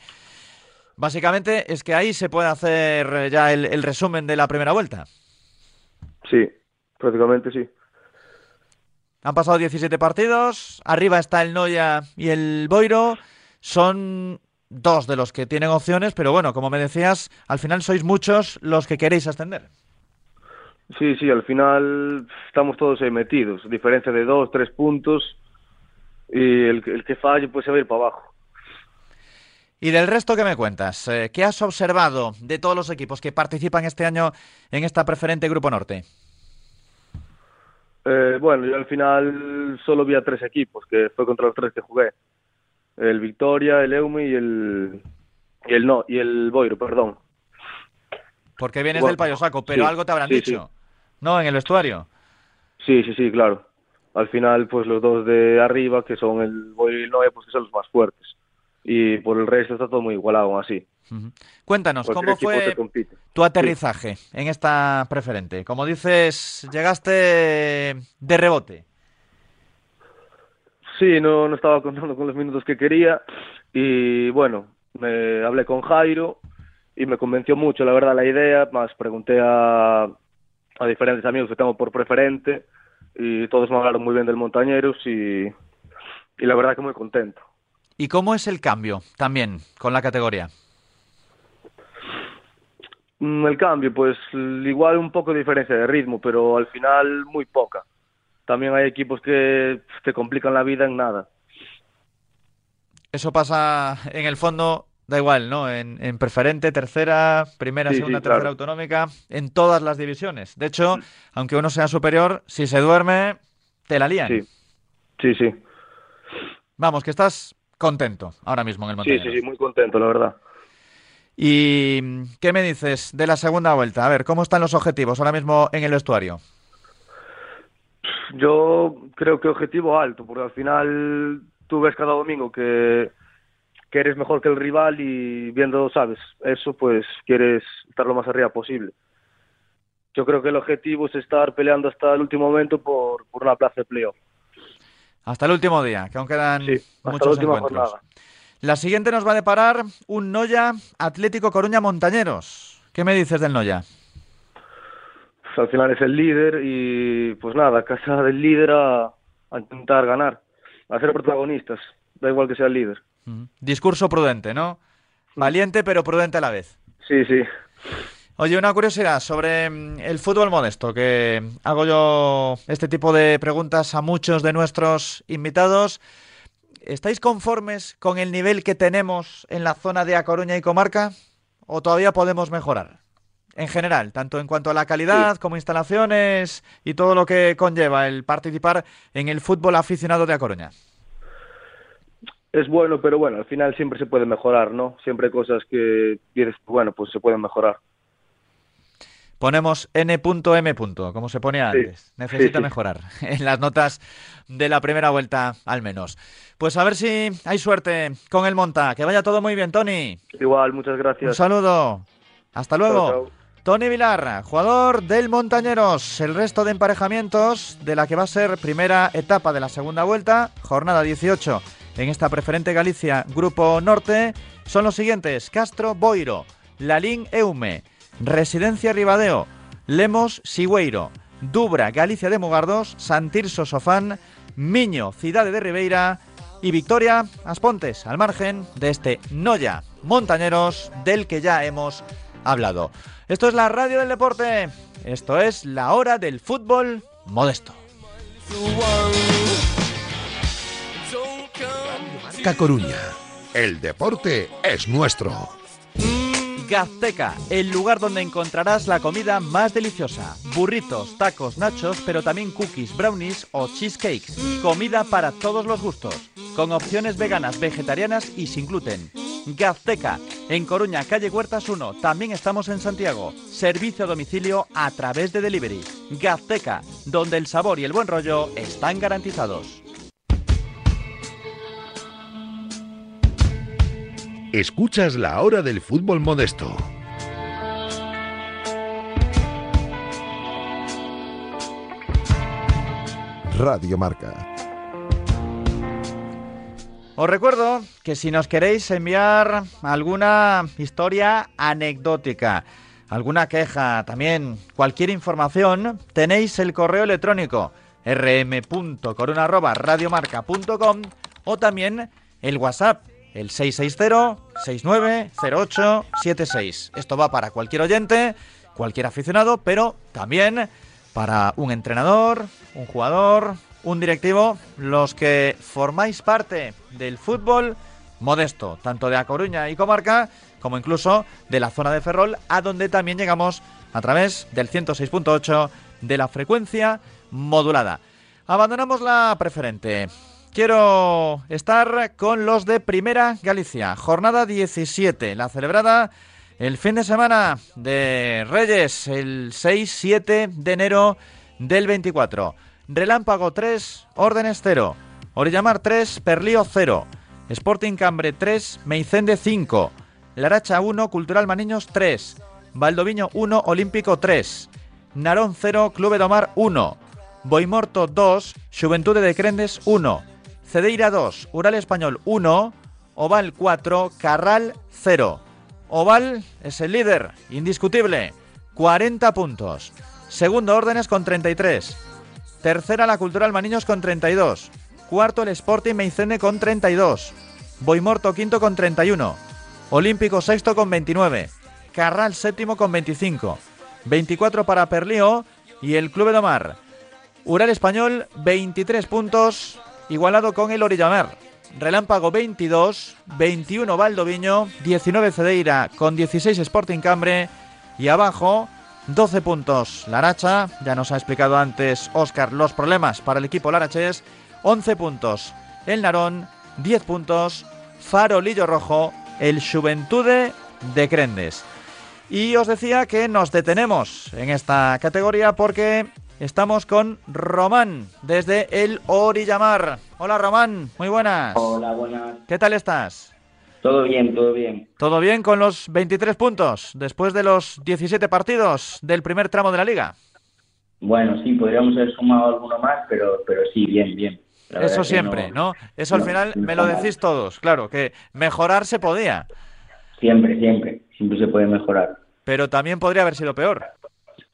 Básicamente es que ahí se puede hacer ya el, el resumen de la primera vuelta.
Sí, prácticamente sí.
Han pasado 17 partidos, arriba está el Noya y el Boiro, son dos de los que tienen opciones, pero bueno, como me decías, al final sois muchos los que queréis ascender.
Sí, sí, al final estamos todos ahí metidos, diferencia de dos, tres puntos y el, que- el que falle pues se va a ir para abajo.
Y del resto, ¿qué me cuentas? Eh, ¿Qué has observado de todos los equipos que participan este año en esta preferente Grupo Norte?
Eh, bueno, yo al final solo vi a tres equipos, que fue contra los tres que jugué. El Victoria, el Eume y el, y el no, y el Boiro, perdón.
Porque vienes
Bueno,
del Payo Saco, pero
sí,
algo te habrán
sí,
dicho. ¿No? En el vestuario.
Sí, sí, sí, claro. Al final, pues los dos de arriba, que son el Boiro y el Noe, pues que son los más fuertes. Y por el resto está todo muy igualado aún así.
Cuéntanos,
Cualquier
¿cómo fue tu aterrizaje en esta preferente? Como dices, llegaste de rebote.
Sí, no, no estaba contando con los minutos que quería y bueno, me hablé con Jairo y me convenció mucho, la verdad, la idea, más pregunté a, a diferentes amigos que tengo por preferente y todos me hablaron muy bien del Montañeros y, y la verdad que muy contento.
¿Y cómo es el cambio también con la categoría?
Mm, El cambio, pues igual un poco de diferencia de ritmo, pero al final muy poca. También hay equipos que te complican la vida en nada.
Eso pasa en el fondo, da igual, ¿no? En, en preferente, tercera, primera,
Sí,
segunda,
sí, claro.
tercera autonómica, en todas las divisiones. De hecho, aunque uno sea superior, si se duerme, te la lían.
Sí, sí, sí.
Vamos, que estás contento ahora mismo en el
Sí,
Montañeros.
sí, sí, muy contento, la verdad.
¿Y qué me dices de la segunda vuelta? A ver, ¿cómo están los objetivos ahora mismo en el vestuario?
Yo creo que objetivo alto, porque al final tú ves cada domingo que, que eres mejor que el rival y viendo, sabes, eso pues quieres estar lo más arriba posible. Yo creo que el objetivo es estar peleando hasta el último momento por, por una plaza de playoff.
Hasta el último día, que aún quedan
Sí,
muchos
la
encuentros.
jornada.
La siguiente nos va a deparar un Noya Atlético Coruña Montañeros. ¿Qué me dices del Noya?
Pues al final es el líder y pues nada, casa del líder a, a intentar ganar. a ser protagonistas, da igual que sea el líder.
Discurso prudente, ¿no? Valiente pero prudente a la vez.
Sí, sí.
Oye, una curiosidad sobre mm, el fútbol modesto, que hago yo este tipo de preguntas a muchos de nuestros invitados. ¿Estáis conformes con el nivel que tenemos en la zona de A Coruña y comarca? ¿O todavía podemos mejorar? En general, tanto en cuanto a la calidad como instalaciones y todo lo que conlleva el participar en el fútbol aficionado de A Coruña.
Es bueno, pero bueno, al final siempre se puede mejorar, ¿no? Siempre hay cosas que dices, bueno, pues se pueden mejorar
ponemos n.m. como se ponía antes. Necesita mejorar (laughs) en las notas de la primera vuelta, al menos. Pues a ver si hay suerte con el monta. Que vaya todo muy bien, Tony.
Igual, muchas gracias.
Un saludo. Hasta luego. Tony Vilar, jugador del Montañeros. El resto de emparejamientos de la que va a ser primera etapa de la segunda vuelta, jornada 18 en esta preferente Galicia, Grupo Norte, son los siguientes: Castro Boiro, Lalín Eume, Residencia Ribadeo, Lemos Sigüeiro, Dubra, Galicia de Mugardos, Santirso Sofán, Miño, Ciudad de Ribeira y Victoria, Aspontes, al margen de este Noya Montañeros del que ya hemos hablado. Esto es la radio del deporte, esto es la hora del fútbol modesto.
Marca Coruña, el deporte es nuestro.
Gazteca, el lugar donde encontrarás la comida más deliciosa. Burritos, tacos, nachos, pero también cookies, brownies o cheesecakes. Comida para todos los gustos, con opciones veganas, vegetarianas y sin gluten. Gazteca, en Coruña, calle Huertas 1. También estamos en Santiago. Servicio a domicilio a través de delivery. Gazteca, donde el sabor y el buen rollo están garantizados.
Escuchas la hora del fútbol modesto. Radio Marca.
Os recuerdo que si nos queréis enviar alguna historia anecdótica, alguna queja, también cualquier información, tenéis el correo electrónico rm.corona.radiomarca.com o también el WhatsApp el 660-690876. Esto va para cualquier oyente, cualquier aficionado, pero también para un entrenador, un jugador, un directivo, los que formáis parte del fútbol modesto, tanto de A Coruña y Comarca, como incluso de la zona de Ferrol, a donde también llegamos a través del 106.8 de la frecuencia modulada. Abandonamos la preferente quiero estar con los de Primera Galicia. Jornada 17, la celebrada el fin de semana de Reyes, el 6-7 de enero del 24. Relámpago 3, órdenes 0. Orillamar 3, Perlío 0. Sporting Cambre 3, Meicende 5. Laracha 1, Cultural Maniños 3. Valdoviño 1, Olímpico 3. Narón 0, Club Domar 1. Boimorto 2, Juventud de Crendes 1. Cedeira 2, Ural Español 1, Oval 4, Carral 0. Oval es el líder, indiscutible, 40 puntos. Segundo órdenes con 33. Tercera la Cultural Maniños con 32. Cuarto el Sporting Meicene con 32. Boimorto quinto con 31. Olímpico sexto con 29. Carral séptimo con 25. 24 para Perlío y el Club de Omar. Ural Español 23 puntos igualado con el Orillamar. Relámpago 22, 21 Valdoviño, 19 Cedeira con 16 Sporting Cambre y abajo 12 puntos Laracha, ya nos ha explicado antes Oscar los problemas para el equipo Larachés, 11 puntos el Narón, 10 puntos Farolillo Rojo, el Juventude de Crendes. Y os decía que nos detenemos en esta categoría porque Estamos con Román desde el Orillamar. Hola Román, muy buenas.
Hola, buenas.
¿Qué tal estás?
Todo bien, todo bien.
¿Todo bien con los 23 puntos después de los 17 partidos del primer tramo de la liga?
Bueno, sí, podríamos haber sumado alguno más, pero, pero sí, bien, bien.
Eso siempre, no, Eso al final me lo decís todos, claro, que mejorar se podía.
Siempre, siempre, siempre se puede mejorar.
Pero también podría haber sido peor.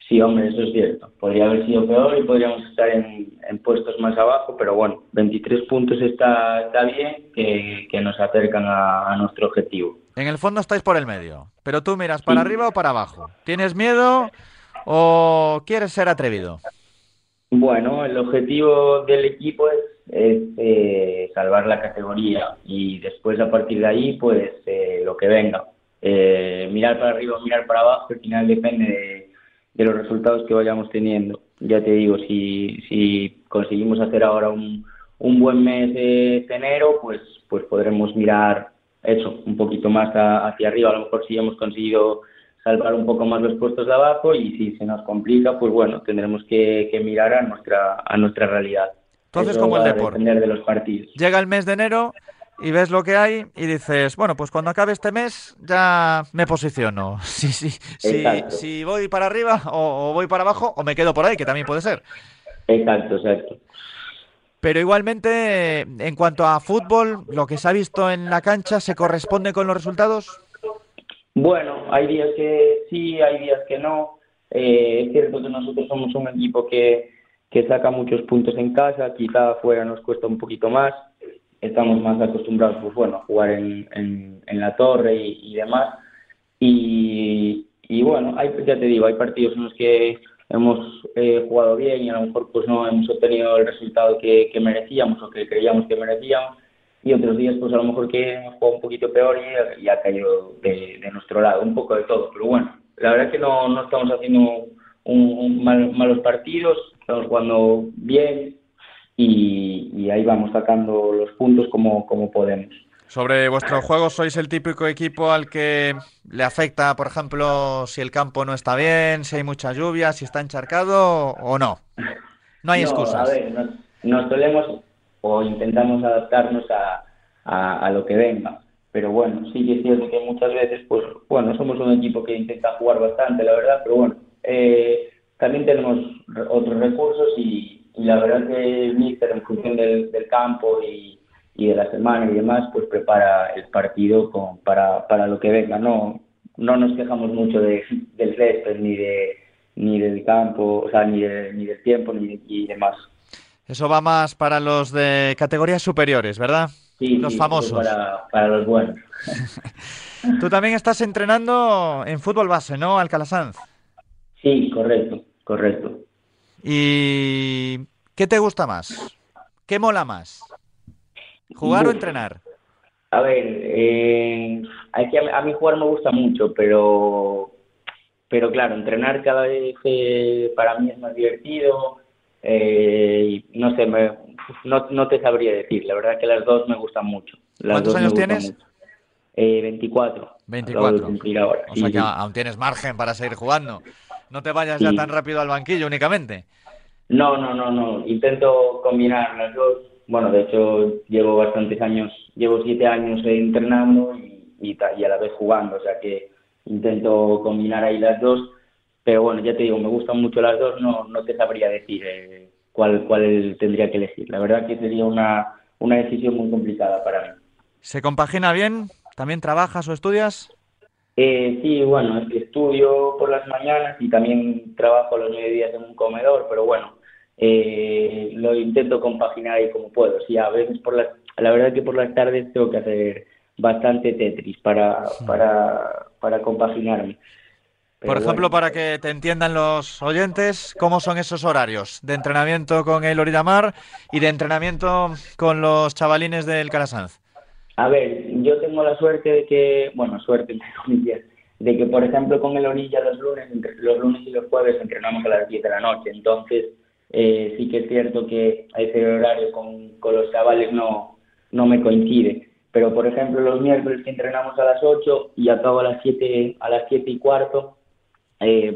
Sí, hombre, eso es cierto. Podría haber sido peor y podríamos estar en, puestos más abajo, pero bueno, 23 puntos está, está bien, que, que nos acercan a, nuestro objetivo.
En el fondo estáis por el medio, pero tú miras para arriba o para abajo. ¿Tienes miedo o quieres ser atrevido?
Bueno, el objetivo del equipo es, eh, salvar la categoría y después a partir de ahí, pues eh, lo que venga. Eh, mirar para arriba o mirar para abajo, al final depende de de los resultados que vayamos teniendo. Ya te digo, si, si conseguimos hacer ahora un, un buen mes de enero, pues, pues podremos mirar eso, un poquito más hacia arriba. A lo mejor si hemos conseguido salvar un poco más los puestos de abajo y si se nos complica, pues bueno, tendremos que, mirar a nuestra, a nuestra realidad.
Entonces, como el deporte.
de los partidos.
Llega el mes de enero y ves lo que hay y dices, bueno, pues cuando acabe este mes ya me posiciono. Si, (laughs) sí, sí, si voy para arriba o, voy para abajo o me quedo por ahí, que también puede ser.
Exacto, exacto.
Pero igualmente, en cuanto a fútbol, lo que se ha visto en la cancha, ¿se corresponde con los resultados?
Bueno, hay días que sí, hay días que no. Eh, es cierto que nosotros somos un equipo que, que saca muchos puntos en casa, quizá afuera nos cuesta un poquito más estamos más acostumbrados, pues bueno, a jugar en, en, la torre y, demás. Y, y, bueno, hay, ya te digo, hay partidos en los que hemos eh, jugado bien y a lo mejor pues no hemos obtenido el resultado que, que, merecíamos o que creíamos que merecíamos. Y otros días, pues a lo mejor que hemos jugado un poquito peor y, ha caído de, de, nuestro lado, un poco de todo. Pero bueno, la verdad es que no, no estamos haciendo un, malos partidos, estamos jugando bien, y, ahí vamos sacando los puntos como, como podemos.
Sobre vuestro juego, ¿sois el típico equipo al que le afecta, por ejemplo, si el campo no está bien, si hay mucha lluvia, si está encharcado o no? No hay (laughs) excusas.
A ver, nos, solemos o intentamos adaptarnos a, a, lo que venga. Pero bueno, sí que es cierto que muchas veces, pues bueno, somos un equipo que intenta jugar bastante, la verdad, pero bueno, eh, también tenemos otros recursos y, y la verdad que el míster en función del, campo y, de la semana y demás pues prepara el partido con, para, para lo que venga no no nos quejamos mucho de, del césped ni de ni del campo o sea ni, ni del tiempo ni y demás.
Eso va más para los de categorías superiores verdad
sí
los famosos.
para, para los buenos. (laughs)
Tú también estás entrenando en fútbol base no Alcalá
sí correcto correcto
¿Y qué te gusta más? ¿Qué mola más? ¿Jugar o entrenar?
A ver, eh, a, mí jugar me gusta mucho, pero, pero claro, entrenar cada vez eh, para mí es más divertido. Eh, no sé, no, te sabría decir. La verdad que las dos me gustan mucho.
¿Cuántos años tienes?
24.
24. O sea que aún tienes margen para seguir jugando. No te vayas ya tan rápido al banquillo únicamente.
No, no, no, no. Intento combinar las dos. Bueno, de hecho, llevo bastantes años, llevo siete años entrenando y, y, a la vez jugando. O sea que intento combinar ahí las dos. Pero bueno, ya te digo, me gustan mucho las dos. No, no te sabría decir eh, cuál, cuál tendría que elegir. La verdad que sería una, una decisión muy complicada para mí.
¿Se compagina bien? ¿También trabajas o estudias?
Eh, sí, bueno, estudio por las mañanas y también trabajo los mediodías en un comedor, pero bueno, eh, lo intento compaginar ahí como puedo. Sí, a veces por las, la verdad que por las tardes tengo que hacer bastante Tetris para, para, para compaginarme.
por ejemplo, para que te entiendan los oyentes, ¿cómo son esos horarios de entrenamiento con el Oridamar y de entrenamiento con los chavalines del Calasanz?
A ver, yo tengo la suerte de que, bueno, suerte entre (laughs) comillas, de que por ejemplo con el Orilla los lunes, los lunes y los jueves entrenamos a las 10 de la noche, entonces eh, sí que es cierto que ese horario con, con los chavales no, no me coincide. Pero por ejemplo los miércoles que entrenamos a las 8 y acabo a las 7, a las 7 y cuarto, eh,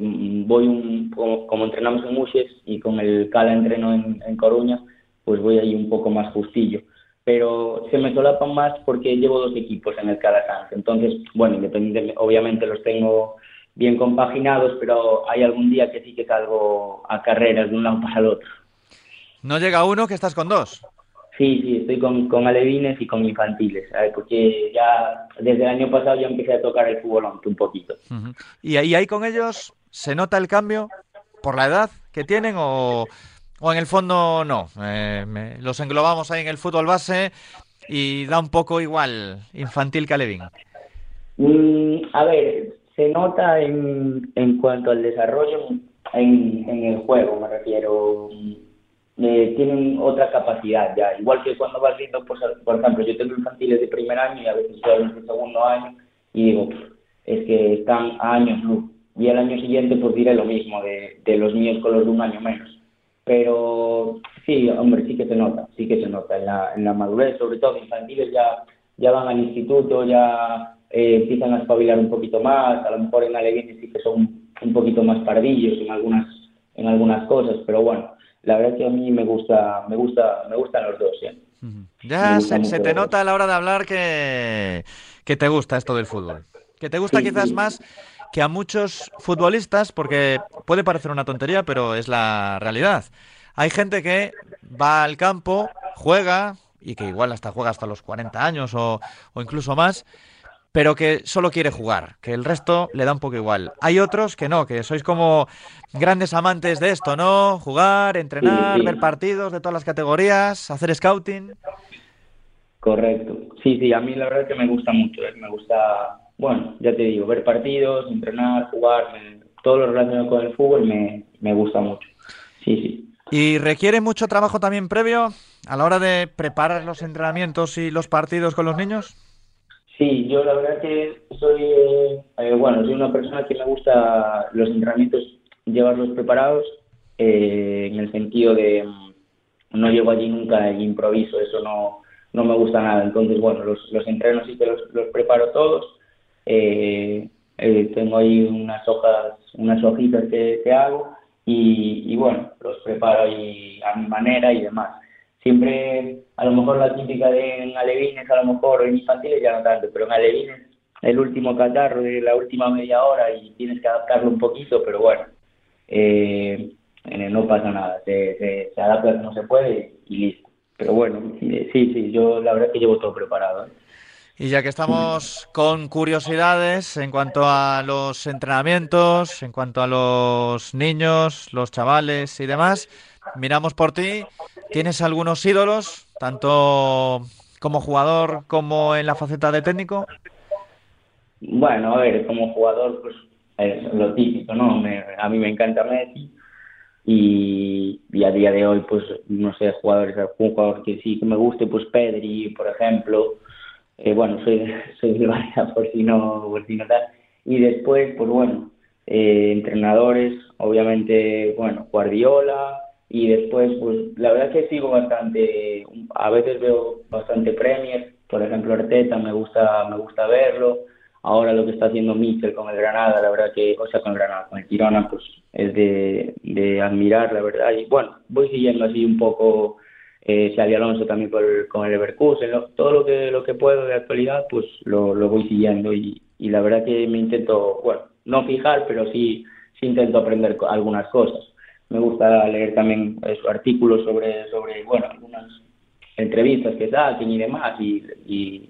voy un, como, entrenamos en Muxes y con el Cala entreno en, en Coruña, pues voy ahí un poco más justillo pero se me solapan más porque llevo dos equipos en el Calasanz. Entonces, bueno, independientemente, obviamente los tengo bien compaginados, pero hay algún día que sí que salgo a carreras de un lado para el otro.
¿No llega uno que estás con dos?
Sí, sí, estoy con, con alevines y con infantiles, porque ya desde el año pasado ya empecé a tocar el fútbol un poquito.
¿Y ahí, ahí con ellos se nota el cambio? por la edad que tienen o, o en el fondo no. Eh, los englobamos ahí en el fútbol base y da un poco igual infantil que Alevín.
Mm, a ver, se nota en, en cuanto al desarrollo en, en el juego, me refiero. Eh, tienen otra capacidad ya. Igual que cuando vas viendo, pues, por ejemplo, yo tengo infantiles de primer año y a veces yo de segundo año y digo, es que están a años luz. Y el año siguiente pues diré lo mismo de, de los míos con los de un año menos. Pero sí, hombre, sí que se nota, sí que se nota en la, en la madurez, sobre todo infantiles ya, ya van al instituto, ya eh, empiezan a espabilar un poquito más, a lo mejor en Alevín sí que son un poquito más pardillos en algunas, en algunas cosas, pero bueno, la verdad que a mí me gusta, me gusta, me gustan los dos, ¿eh?
Ya se, te nota a la hora de hablar que, que te gusta esto del fútbol. Que te gusta quizás más que a muchos futbolistas, porque puede parecer una tontería, pero es la realidad. Hay gente que va al campo, juega, y que igual hasta juega hasta los 40 años o, o incluso más, pero que solo quiere jugar, que el resto le da un poco igual. Hay otros que no, que sois como grandes amantes de esto, ¿no? Jugar, entrenar, ver partidos de todas las categorías, hacer scouting.
Correcto. Sí, sí, a mí la verdad es que me gusta mucho, ¿eh? me gusta, bueno, ya te digo, ver partidos, entrenar, jugar, todo lo relacionado con el fútbol me, me gusta mucho. Sí, sí.
¿Y requiere mucho trabajo también previo a la hora de preparar los entrenamientos y los partidos con los niños?
Sí, yo la verdad que soy, eh, eh, bueno, soy una persona que me gusta los entrenamientos llevarlos preparados, eh, en el sentido de mm, no llego allí nunca y improviso, eso no, no me gusta nada. Entonces, bueno, los, los entrenos sí que los, los preparo todos. Tengo ahí unas hojas, unas hojitas que, que hago y, y, bueno, los preparo ahí a mi manera y demás siempre, a lo mejor la típica de en alevines, a lo mejor en infantiles ya no tanto, pero en alevines el último catarro de la última media hora y tienes que adaptarlo un poquito, pero bueno, eh, no pasa nada, se, se, adapta como se puede y listo. Pero bueno, sí, sí, yo la verdad que llevo todo preparado. ¿eh?
Y ya que estamos con curiosidades en cuanto a los entrenamientos, en cuanto a los niños, los chavales y demás, miramos por ti. ¿Tienes algunos ídolos, tanto como jugador como en la faceta de técnico?
Bueno, a ver, como jugador, pues es lo típico, ¿no? a mí me encanta Messi y, a día de hoy, pues no sé, jugadores, algún jugador que sí que me guste, pues Pedri, por ejemplo. Eh, bueno, soy, (laughs) soy de Valencia, por si no, por si no tal. Y después, pues bueno, eh, entrenadores, obviamente, bueno, Guardiola, y después pues la verdad que sigo bastante a veces veo bastante Premier. Por ejemplo Arteta me gusta me gusta verlo. Ahora lo que está haciendo Mitchell con el Granada la verdad que o sea con el Granada con el Girona pues es de, de admirar la verdad. Y bueno voy siguiendo así un poco eh, Xavi Alonso también con el Leverkusen todo lo que lo que puedo de actualidad pues lo, lo voy siguiendo y, y la verdad que me intento bueno no fijar pero sí sí intento aprender algunas cosas me gusta leer también esos artículos sobre, sobre bueno, algunas entrevistas que saquen y demás, y, y,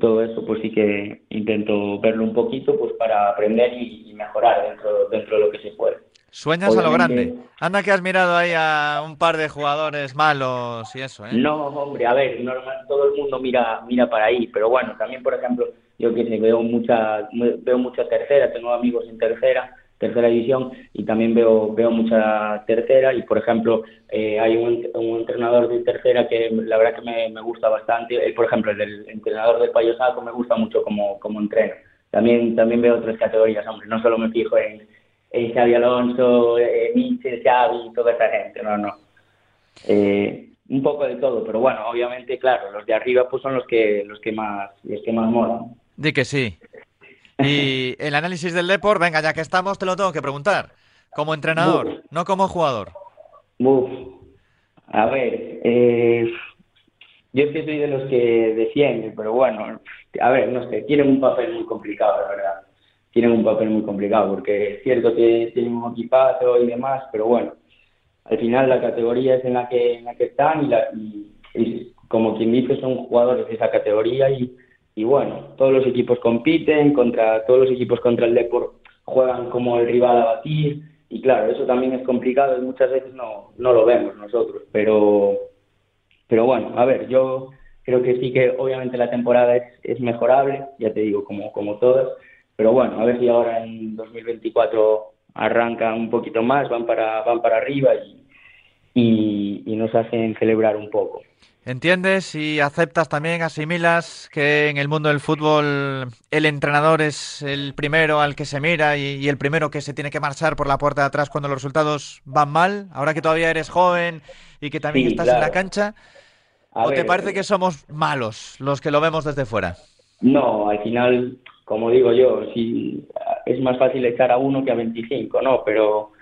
todo eso, pues sí que intento verlo un poquito pues para aprender y, mejorar dentro, dentro de lo que se puede.
Sueñas a lo grande. Anda que has mirado ahí a un par de jugadores malos y eso, ¿eh?
No, hombre, a ver, normal, todo el mundo mira mira para ahí, pero bueno, también, por ejemplo, yo que sé, veo mucha, veo mucha tercera, tengo amigos en tercera, tercera división y también veo veo mucha tercera y por ejemplo eh, hay un, un, entrenador de tercera que la verdad que me, me gusta bastante el, por ejemplo el del entrenador del Payo Saco me gusta mucho como, como entreno también también veo otras categorías hombre no solo me fijo en, en Xavi Alonso eh, Michel Xavi toda esa gente no no eh, un poco de todo pero bueno obviamente claro los de arriba pues son los que los que más los que más molan
de que sí y (laughs) el análisis del deporte, venga, ya que estamos, te lo tengo que preguntar. Como entrenador, no como jugador.
A ver, eh, yo es que soy de los que defienden, pero bueno, a ver, no sé, tienen un papel muy complicado, la verdad. Tienen un papel muy complicado, porque es cierto que tienen un equipazo y demás, pero bueno, al final la categoría es en la que, en la que están y, la, y como quien dice, son jugadores de esa categoría y y bueno, todos los equipos compiten, contra todos los equipos contra el Depor juegan como el rival a batir y claro, eso también es complicado y muchas veces no, no lo vemos nosotros, pero, pero bueno, a ver, yo creo que sí que obviamente la temporada es, es mejorable, ya te digo, como, como todas, pero bueno, a ver si ahora en 2024 arrancan un poquito más, van para, van para arriba y, y, nos hacen celebrar un poco.
¿Entiendes y aceptas también, asimilas que en el mundo del fútbol el entrenador es el primero al que se mira y, el primero que se tiene que marchar por la puerta de atrás cuando los resultados van mal? Ahora que todavía eres joven y que también estás en la cancha, ¿o te parece que somos malos los que lo vemos desde fuera?
No, al final, como digo yo, si es más fácil echar a uno que a 25, ¿no? Pero,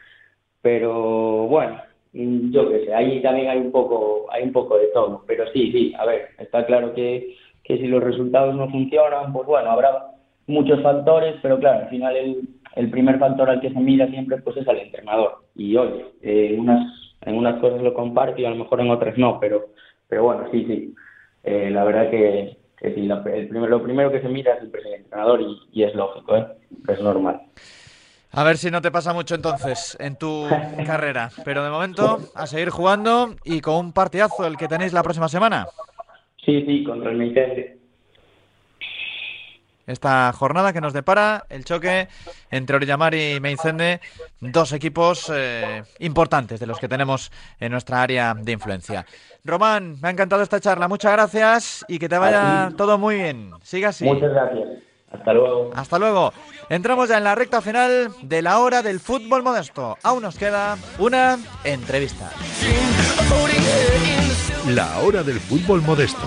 pero bueno, yo qué sé, ahí también hay un poco, hay un poco de todo. Pero sí, sí, a ver, está claro que, que si los resultados no funcionan, pues bueno, habrá muchos factores, pero claro, al final el, el primer factor al que se mira siempre pues es al entrenador. Y oye, eh, unas, en unas cosas lo comparto y a lo mejor en otras no, pero, pero bueno, sí, sí. Eh, la verdad que, que sí, el primer, lo primero que se mira es el entrenador y, y es lógico, ¿eh? es normal.
A ver si no te pasa mucho entonces en tu (laughs) carrera. Pero de momento, a seguir jugando y con un partidazo el que tenéis la próxima semana.
Sí, sí, contra el Meicende.
Esta jornada que nos depara el choque entre Orillamar y Meicende, dos equipos eh, importantes de los que tenemos en nuestra área de influencia. Román, me ha encantado esta charla, muchas gracias y que te vaya todo muy bien. Siga así.
Muchas gracias. Hasta luego.
Hasta luego. Entramos ya en la recta final de la hora del fútbol modesto. Aún nos queda una entrevista.
La hora del fútbol modesto.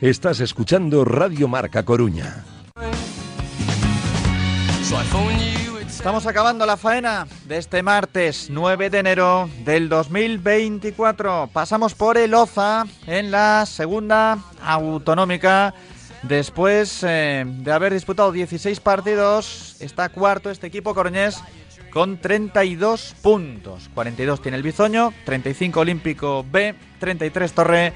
Estás escuchando Radio Marca Coruña.
Estamos acabando la faena de este martes 9 de enero del 2024. Pasamos por el Oza en la segunda autonómica. Después eh, de haber disputado 16 partidos, está cuarto este equipo coruñés con 32 puntos. 42 tiene el Bizoño, 35 Olímpico B, 33 Torre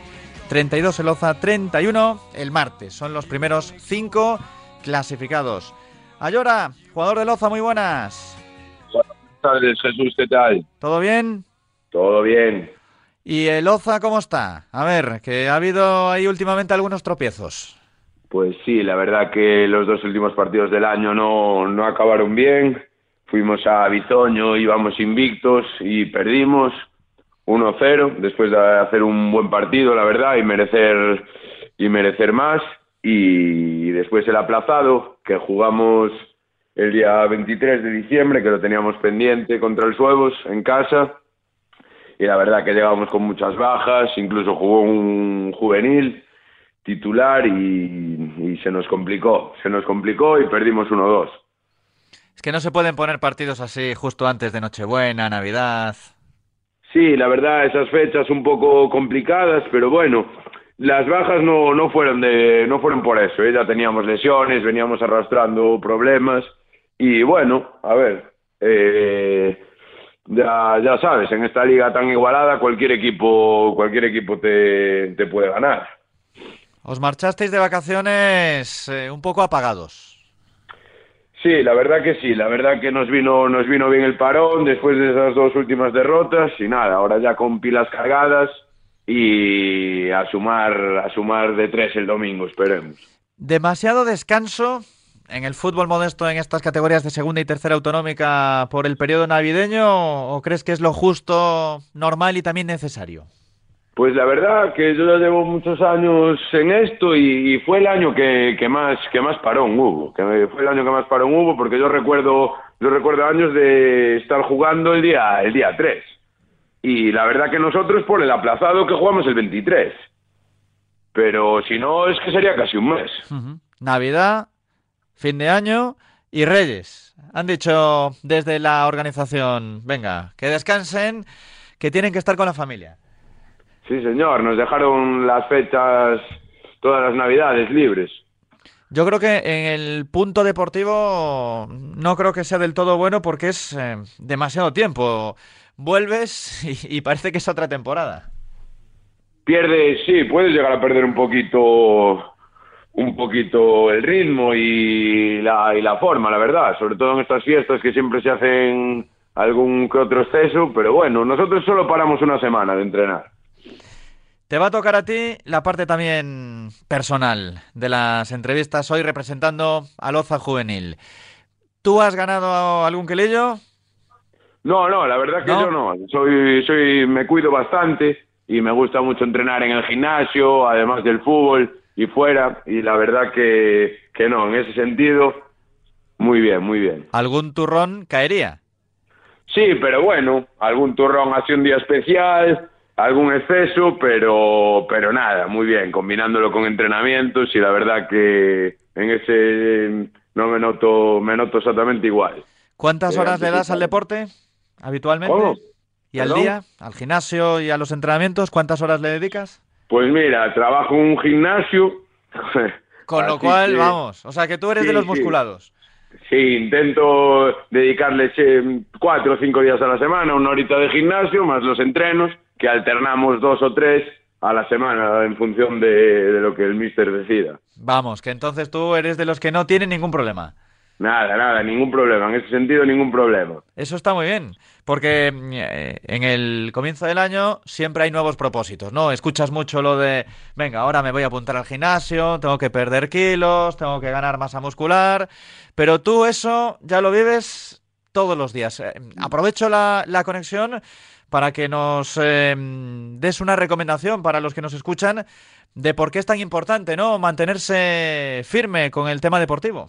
32 el Oza, 31 el martes. Son los primeros cinco clasificados. Ayora, jugador del Oza, muy buenas.
Buenas tardes, Jesús, ¿qué tal?
¿Todo bien?
Todo bien.
¿Y el Oza cómo está? A ver, que ha habido ahí últimamente algunos tropiezos.
Pues sí, la verdad que los dos últimos partidos del año no, no acabaron bien. Fuimos a Bizoño, íbamos invictos y perdimos. 1-0 después de hacer un buen partido, la verdad, y merecer y merecer más y después el aplazado que jugamos el día 23 de diciembre, que lo teníamos pendiente contra el Suevos en casa. Y la verdad que llegamos con muchas bajas, incluso jugó un juvenil titular y, y se nos complicó. Se nos complicó y perdimos 1-2.
Es que no se pueden poner partidos así justo antes de Nochebuena, Navidad.
Sí, la verdad, esas fechas un poco complicadas, pero bueno, las bajas no, no fueron de no fueron por eso, ¿eh? ya teníamos lesiones, veníamos arrastrando problemas y bueno, a ver, eh, ya, ya sabes, en esta liga tan igualada cualquier equipo cualquier equipo te, te puede ganar.
Os marchasteis de vacaciones eh, un poco apagados.
Sí, la verdad que sí, la verdad que nos vino, nos vino bien el parón después de esas dos últimas derrotas y nada, ahora ya con pilas cargadas y a sumar, a sumar de tres el domingo, esperemos.
Demasiado descanso en el fútbol modesto en estas categorías de segunda y tercera autonómica por el periodo navideño o crees que es lo justo, normal y también necesario?
Pues la verdad que yo ya llevo muchos años en esto y, fue el año que, más que más parón hubo, que fue el año que más parón hubo porque yo recuerdo yo recuerdo años de estar jugando el día el día 3 y la verdad que nosotros por el aplazado que jugamos el 23 pero si no es que sería casi un mes.
Navidad, fin de año y Reyes. Han dicho desde la organización, venga, que descansen, que tienen que estar con la familia.
Sí, señor, nos dejaron las fechas, todas las navidades libres.
Yo creo que en el punto deportivo no creo que sea del todo bueno porque es eh, demasiado tiempo. Vuelves (laughs) y, y parece que es otra temporada.
Pierde, sí, puedes llegar a perder un poquito un poquito el ritmo y la, y la forma, la verdad, sobre todo en estas fiestas que siempre se hacen algún que otro exceso, pero bueno, nosotros solo paramos una semana de entrenar.
Te va a tocar a ti la parte también personal de las entrevistas hoy representando a Loza Juvenil. ¿Tú has ganado algún quelillo?
No, no, la verdad que
¿No?
yo no. Soy, soy, me cuido bastante y me gusta mucho entrenar en el gimnasio, además del fútbol y fuera. Y la verdad que, que no, en ese sentido, muy bien, muy bien.
¿Algún turrón caería?
Sí, pero bueno, algún turrón así un día especial, algún exceso, pero, pero nada, muy bien, combinándolo con entrenamientos y la verdad que en ese no me noto, me noto exactamente igual.
¿Cuántas
Eh,
horas le das al deporte habitualmente?
¿Cómo?
¿Y al día? ¿Al gimnasio y a los entrenamientos? ¿Cuántas horas le dedicas?
Pues mira, trabajo en un gimnasio. (laughs)
Con lo cual,
que-
vamos, o sea que tú eres de los musculados.
Sí, intento dedicarles cuatro o cinco días a la semana, una horita de gimnasio, más los entrenos, que alternamos dos o tres a la semana en función de, de lo que el mister decida.
Vamos, que entonces tú eres de los que no tienen ningún problema.
Nada, nada, ningún problema. En ese sentido, ningún problema.
Eso está muy bien, porque eh, en el comienzo del año siempre hay nuevos propósitos, ¿no? Escuchas mucho lo de, venga, ahora me voy a apuntar al gimnasio, tengo que perder kilos, tengo que ganar masa muscular, pero tú eso ya lo vives todos los días. Eh, aprovecho la, la conexión para que nos eh, des una recomendación para los que nos escuchan de por qué es tan importante, ¿no? Mantenerse firme con el tema deportivo.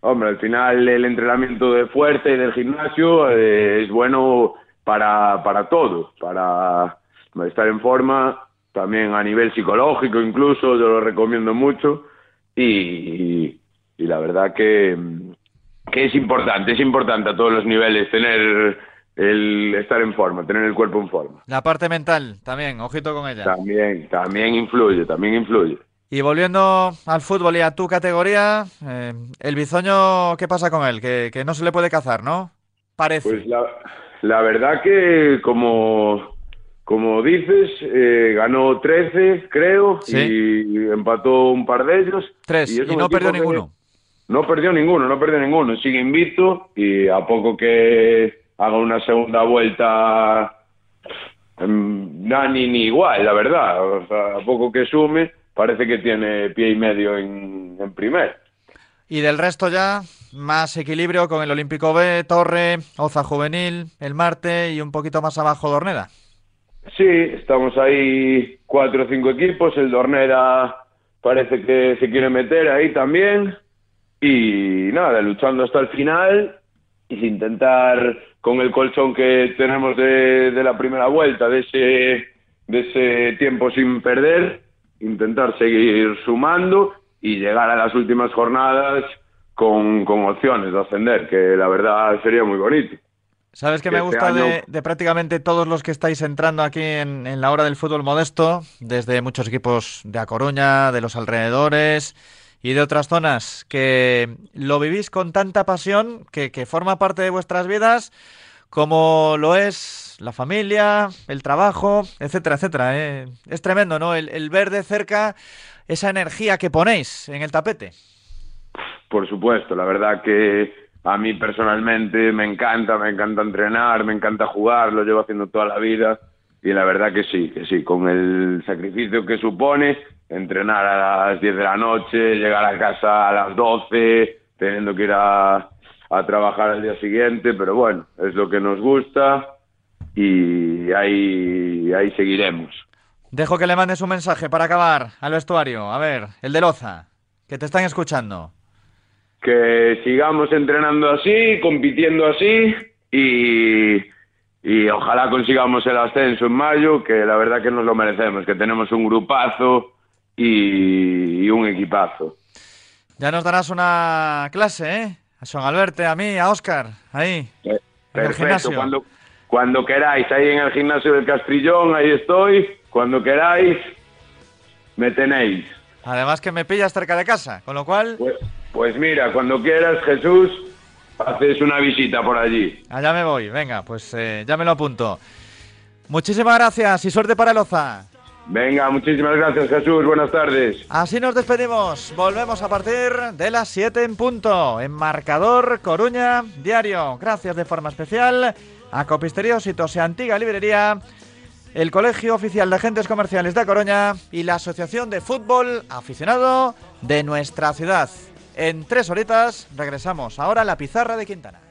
Hombre, al final el entrenamiento de fuerza y del gimnasio eh, es bueno para, para todo, para estar en forma, también a nivel psicológico incluso, yo lo recomiendo mucho y, y la verdad que, que es importante, es importante a todos los niveles tener el estar en forma, tener el cuerpo en forma.
La parte mental también, ojito con ella.
También, también influye, también influye.
Y volviendo al fútbol y a tu categoría, eh, el bizoño, ¿qué pasa con él? Que, que no se le puede cazar, ¿no? Parece.
Pues la, la verdad que como, como dices, eh, ganó 13, creo,
Sí.
y empató un par de ellos.
Tres,
es
y no perdió ninguno.
No perdió ninguno, no perdió ninguno. Sigue invicto y a poco que haga una segunda vuelta, em, nada, ni, ni igual, la verdad. O sea, a poco que sume, parece que tiene pie y medio en, en primer.
Y del resto ya, más equilibrio con el Olímpico B, Torre, Oza Juvenil, el Marte y un poquito más abajo Dorneda.
Sí, estamos ahí cuatro o cinco equipos. El Dornera parece que se quiere meter ahí también. Y nada, luchando hasta el final y sin intentar con el colchón que tenemos de, de la primera vuelta, de ese, de ese tiempo sin perder, intentar seguir sumando y llegar a las últimas jornadas con, con opciones de ascender, que la verdad sería muy bonito.
¿Sabes qué
Que
me
este
gusta de, de prácticamente todos los que estáis entrando aquí en, en la hora del fútbol modesto, desde muchos equipos de A Coruña, de los alrededores y de otras zonas, que lo vivís con tanta pasión que, que forma parte de vuestras vidas, como lo es la familia, el trabajo, etcétera, etcétera. eh. Es tremendo, ¿no? El, el ver de cerca esa energía que ponéis en el tapete.
Por supuesto, la verdad que a mí personalmente me encanta, me encanta entrenar, me encanta jugar, lo llevo haciendo toda la vida y la verdad que sí, que sí, con el sacrificio que supone entrenar a las 10 de la noche, llegar a casa a las 12, teniendo que ir a, a trabajar al día siguiente, pero bueno, es lo que nos gusta y ahí, ahí seguiremos.
Dejo que le mandes un mensaje para acabar al vestuario. A ver, el de Loza, que te están escuchando.
que sigamos entrenando así, compitiendo así y, y ojalá consigamos el ascenso en mayo, que la verdad que nos lo merecemos, que tenemos un grupazo y, y un equipazo.
Ya nos darás una clase, ¿eh? A Son Alberto, a mí, a Oscar, ahí. en el
Perfecto,
gimnasio.
cuando, cuando queráis, ahí en el gimnasio del Castrillón, ahí estoy. Cuando queráis, me tenéis.
Además que me pillas cerca de casa, con lo cual
Pues, pues mira, cuando quieras, Jesús, haces una visita por allí.
allá me voy. Venga, pues eh, ya me lo apunto. Muchísimas gracias y suerte para el Oza.
Venga, muchísimas gracias, Jesús. Buenas tardes.
Así nos despedimos. Volvemos a partir de las 7 en punto. En Marcador Coruña Diario. Gracias de forma especial a Copistería Ositos y Antigua Librería, el Colegio Oficial de Agentes Comerciales de Coruña y la Asociación de Fútbol Aficionado de nuestra ciudad. En tres horitas regresamos ahora a la pizarra de Quintana.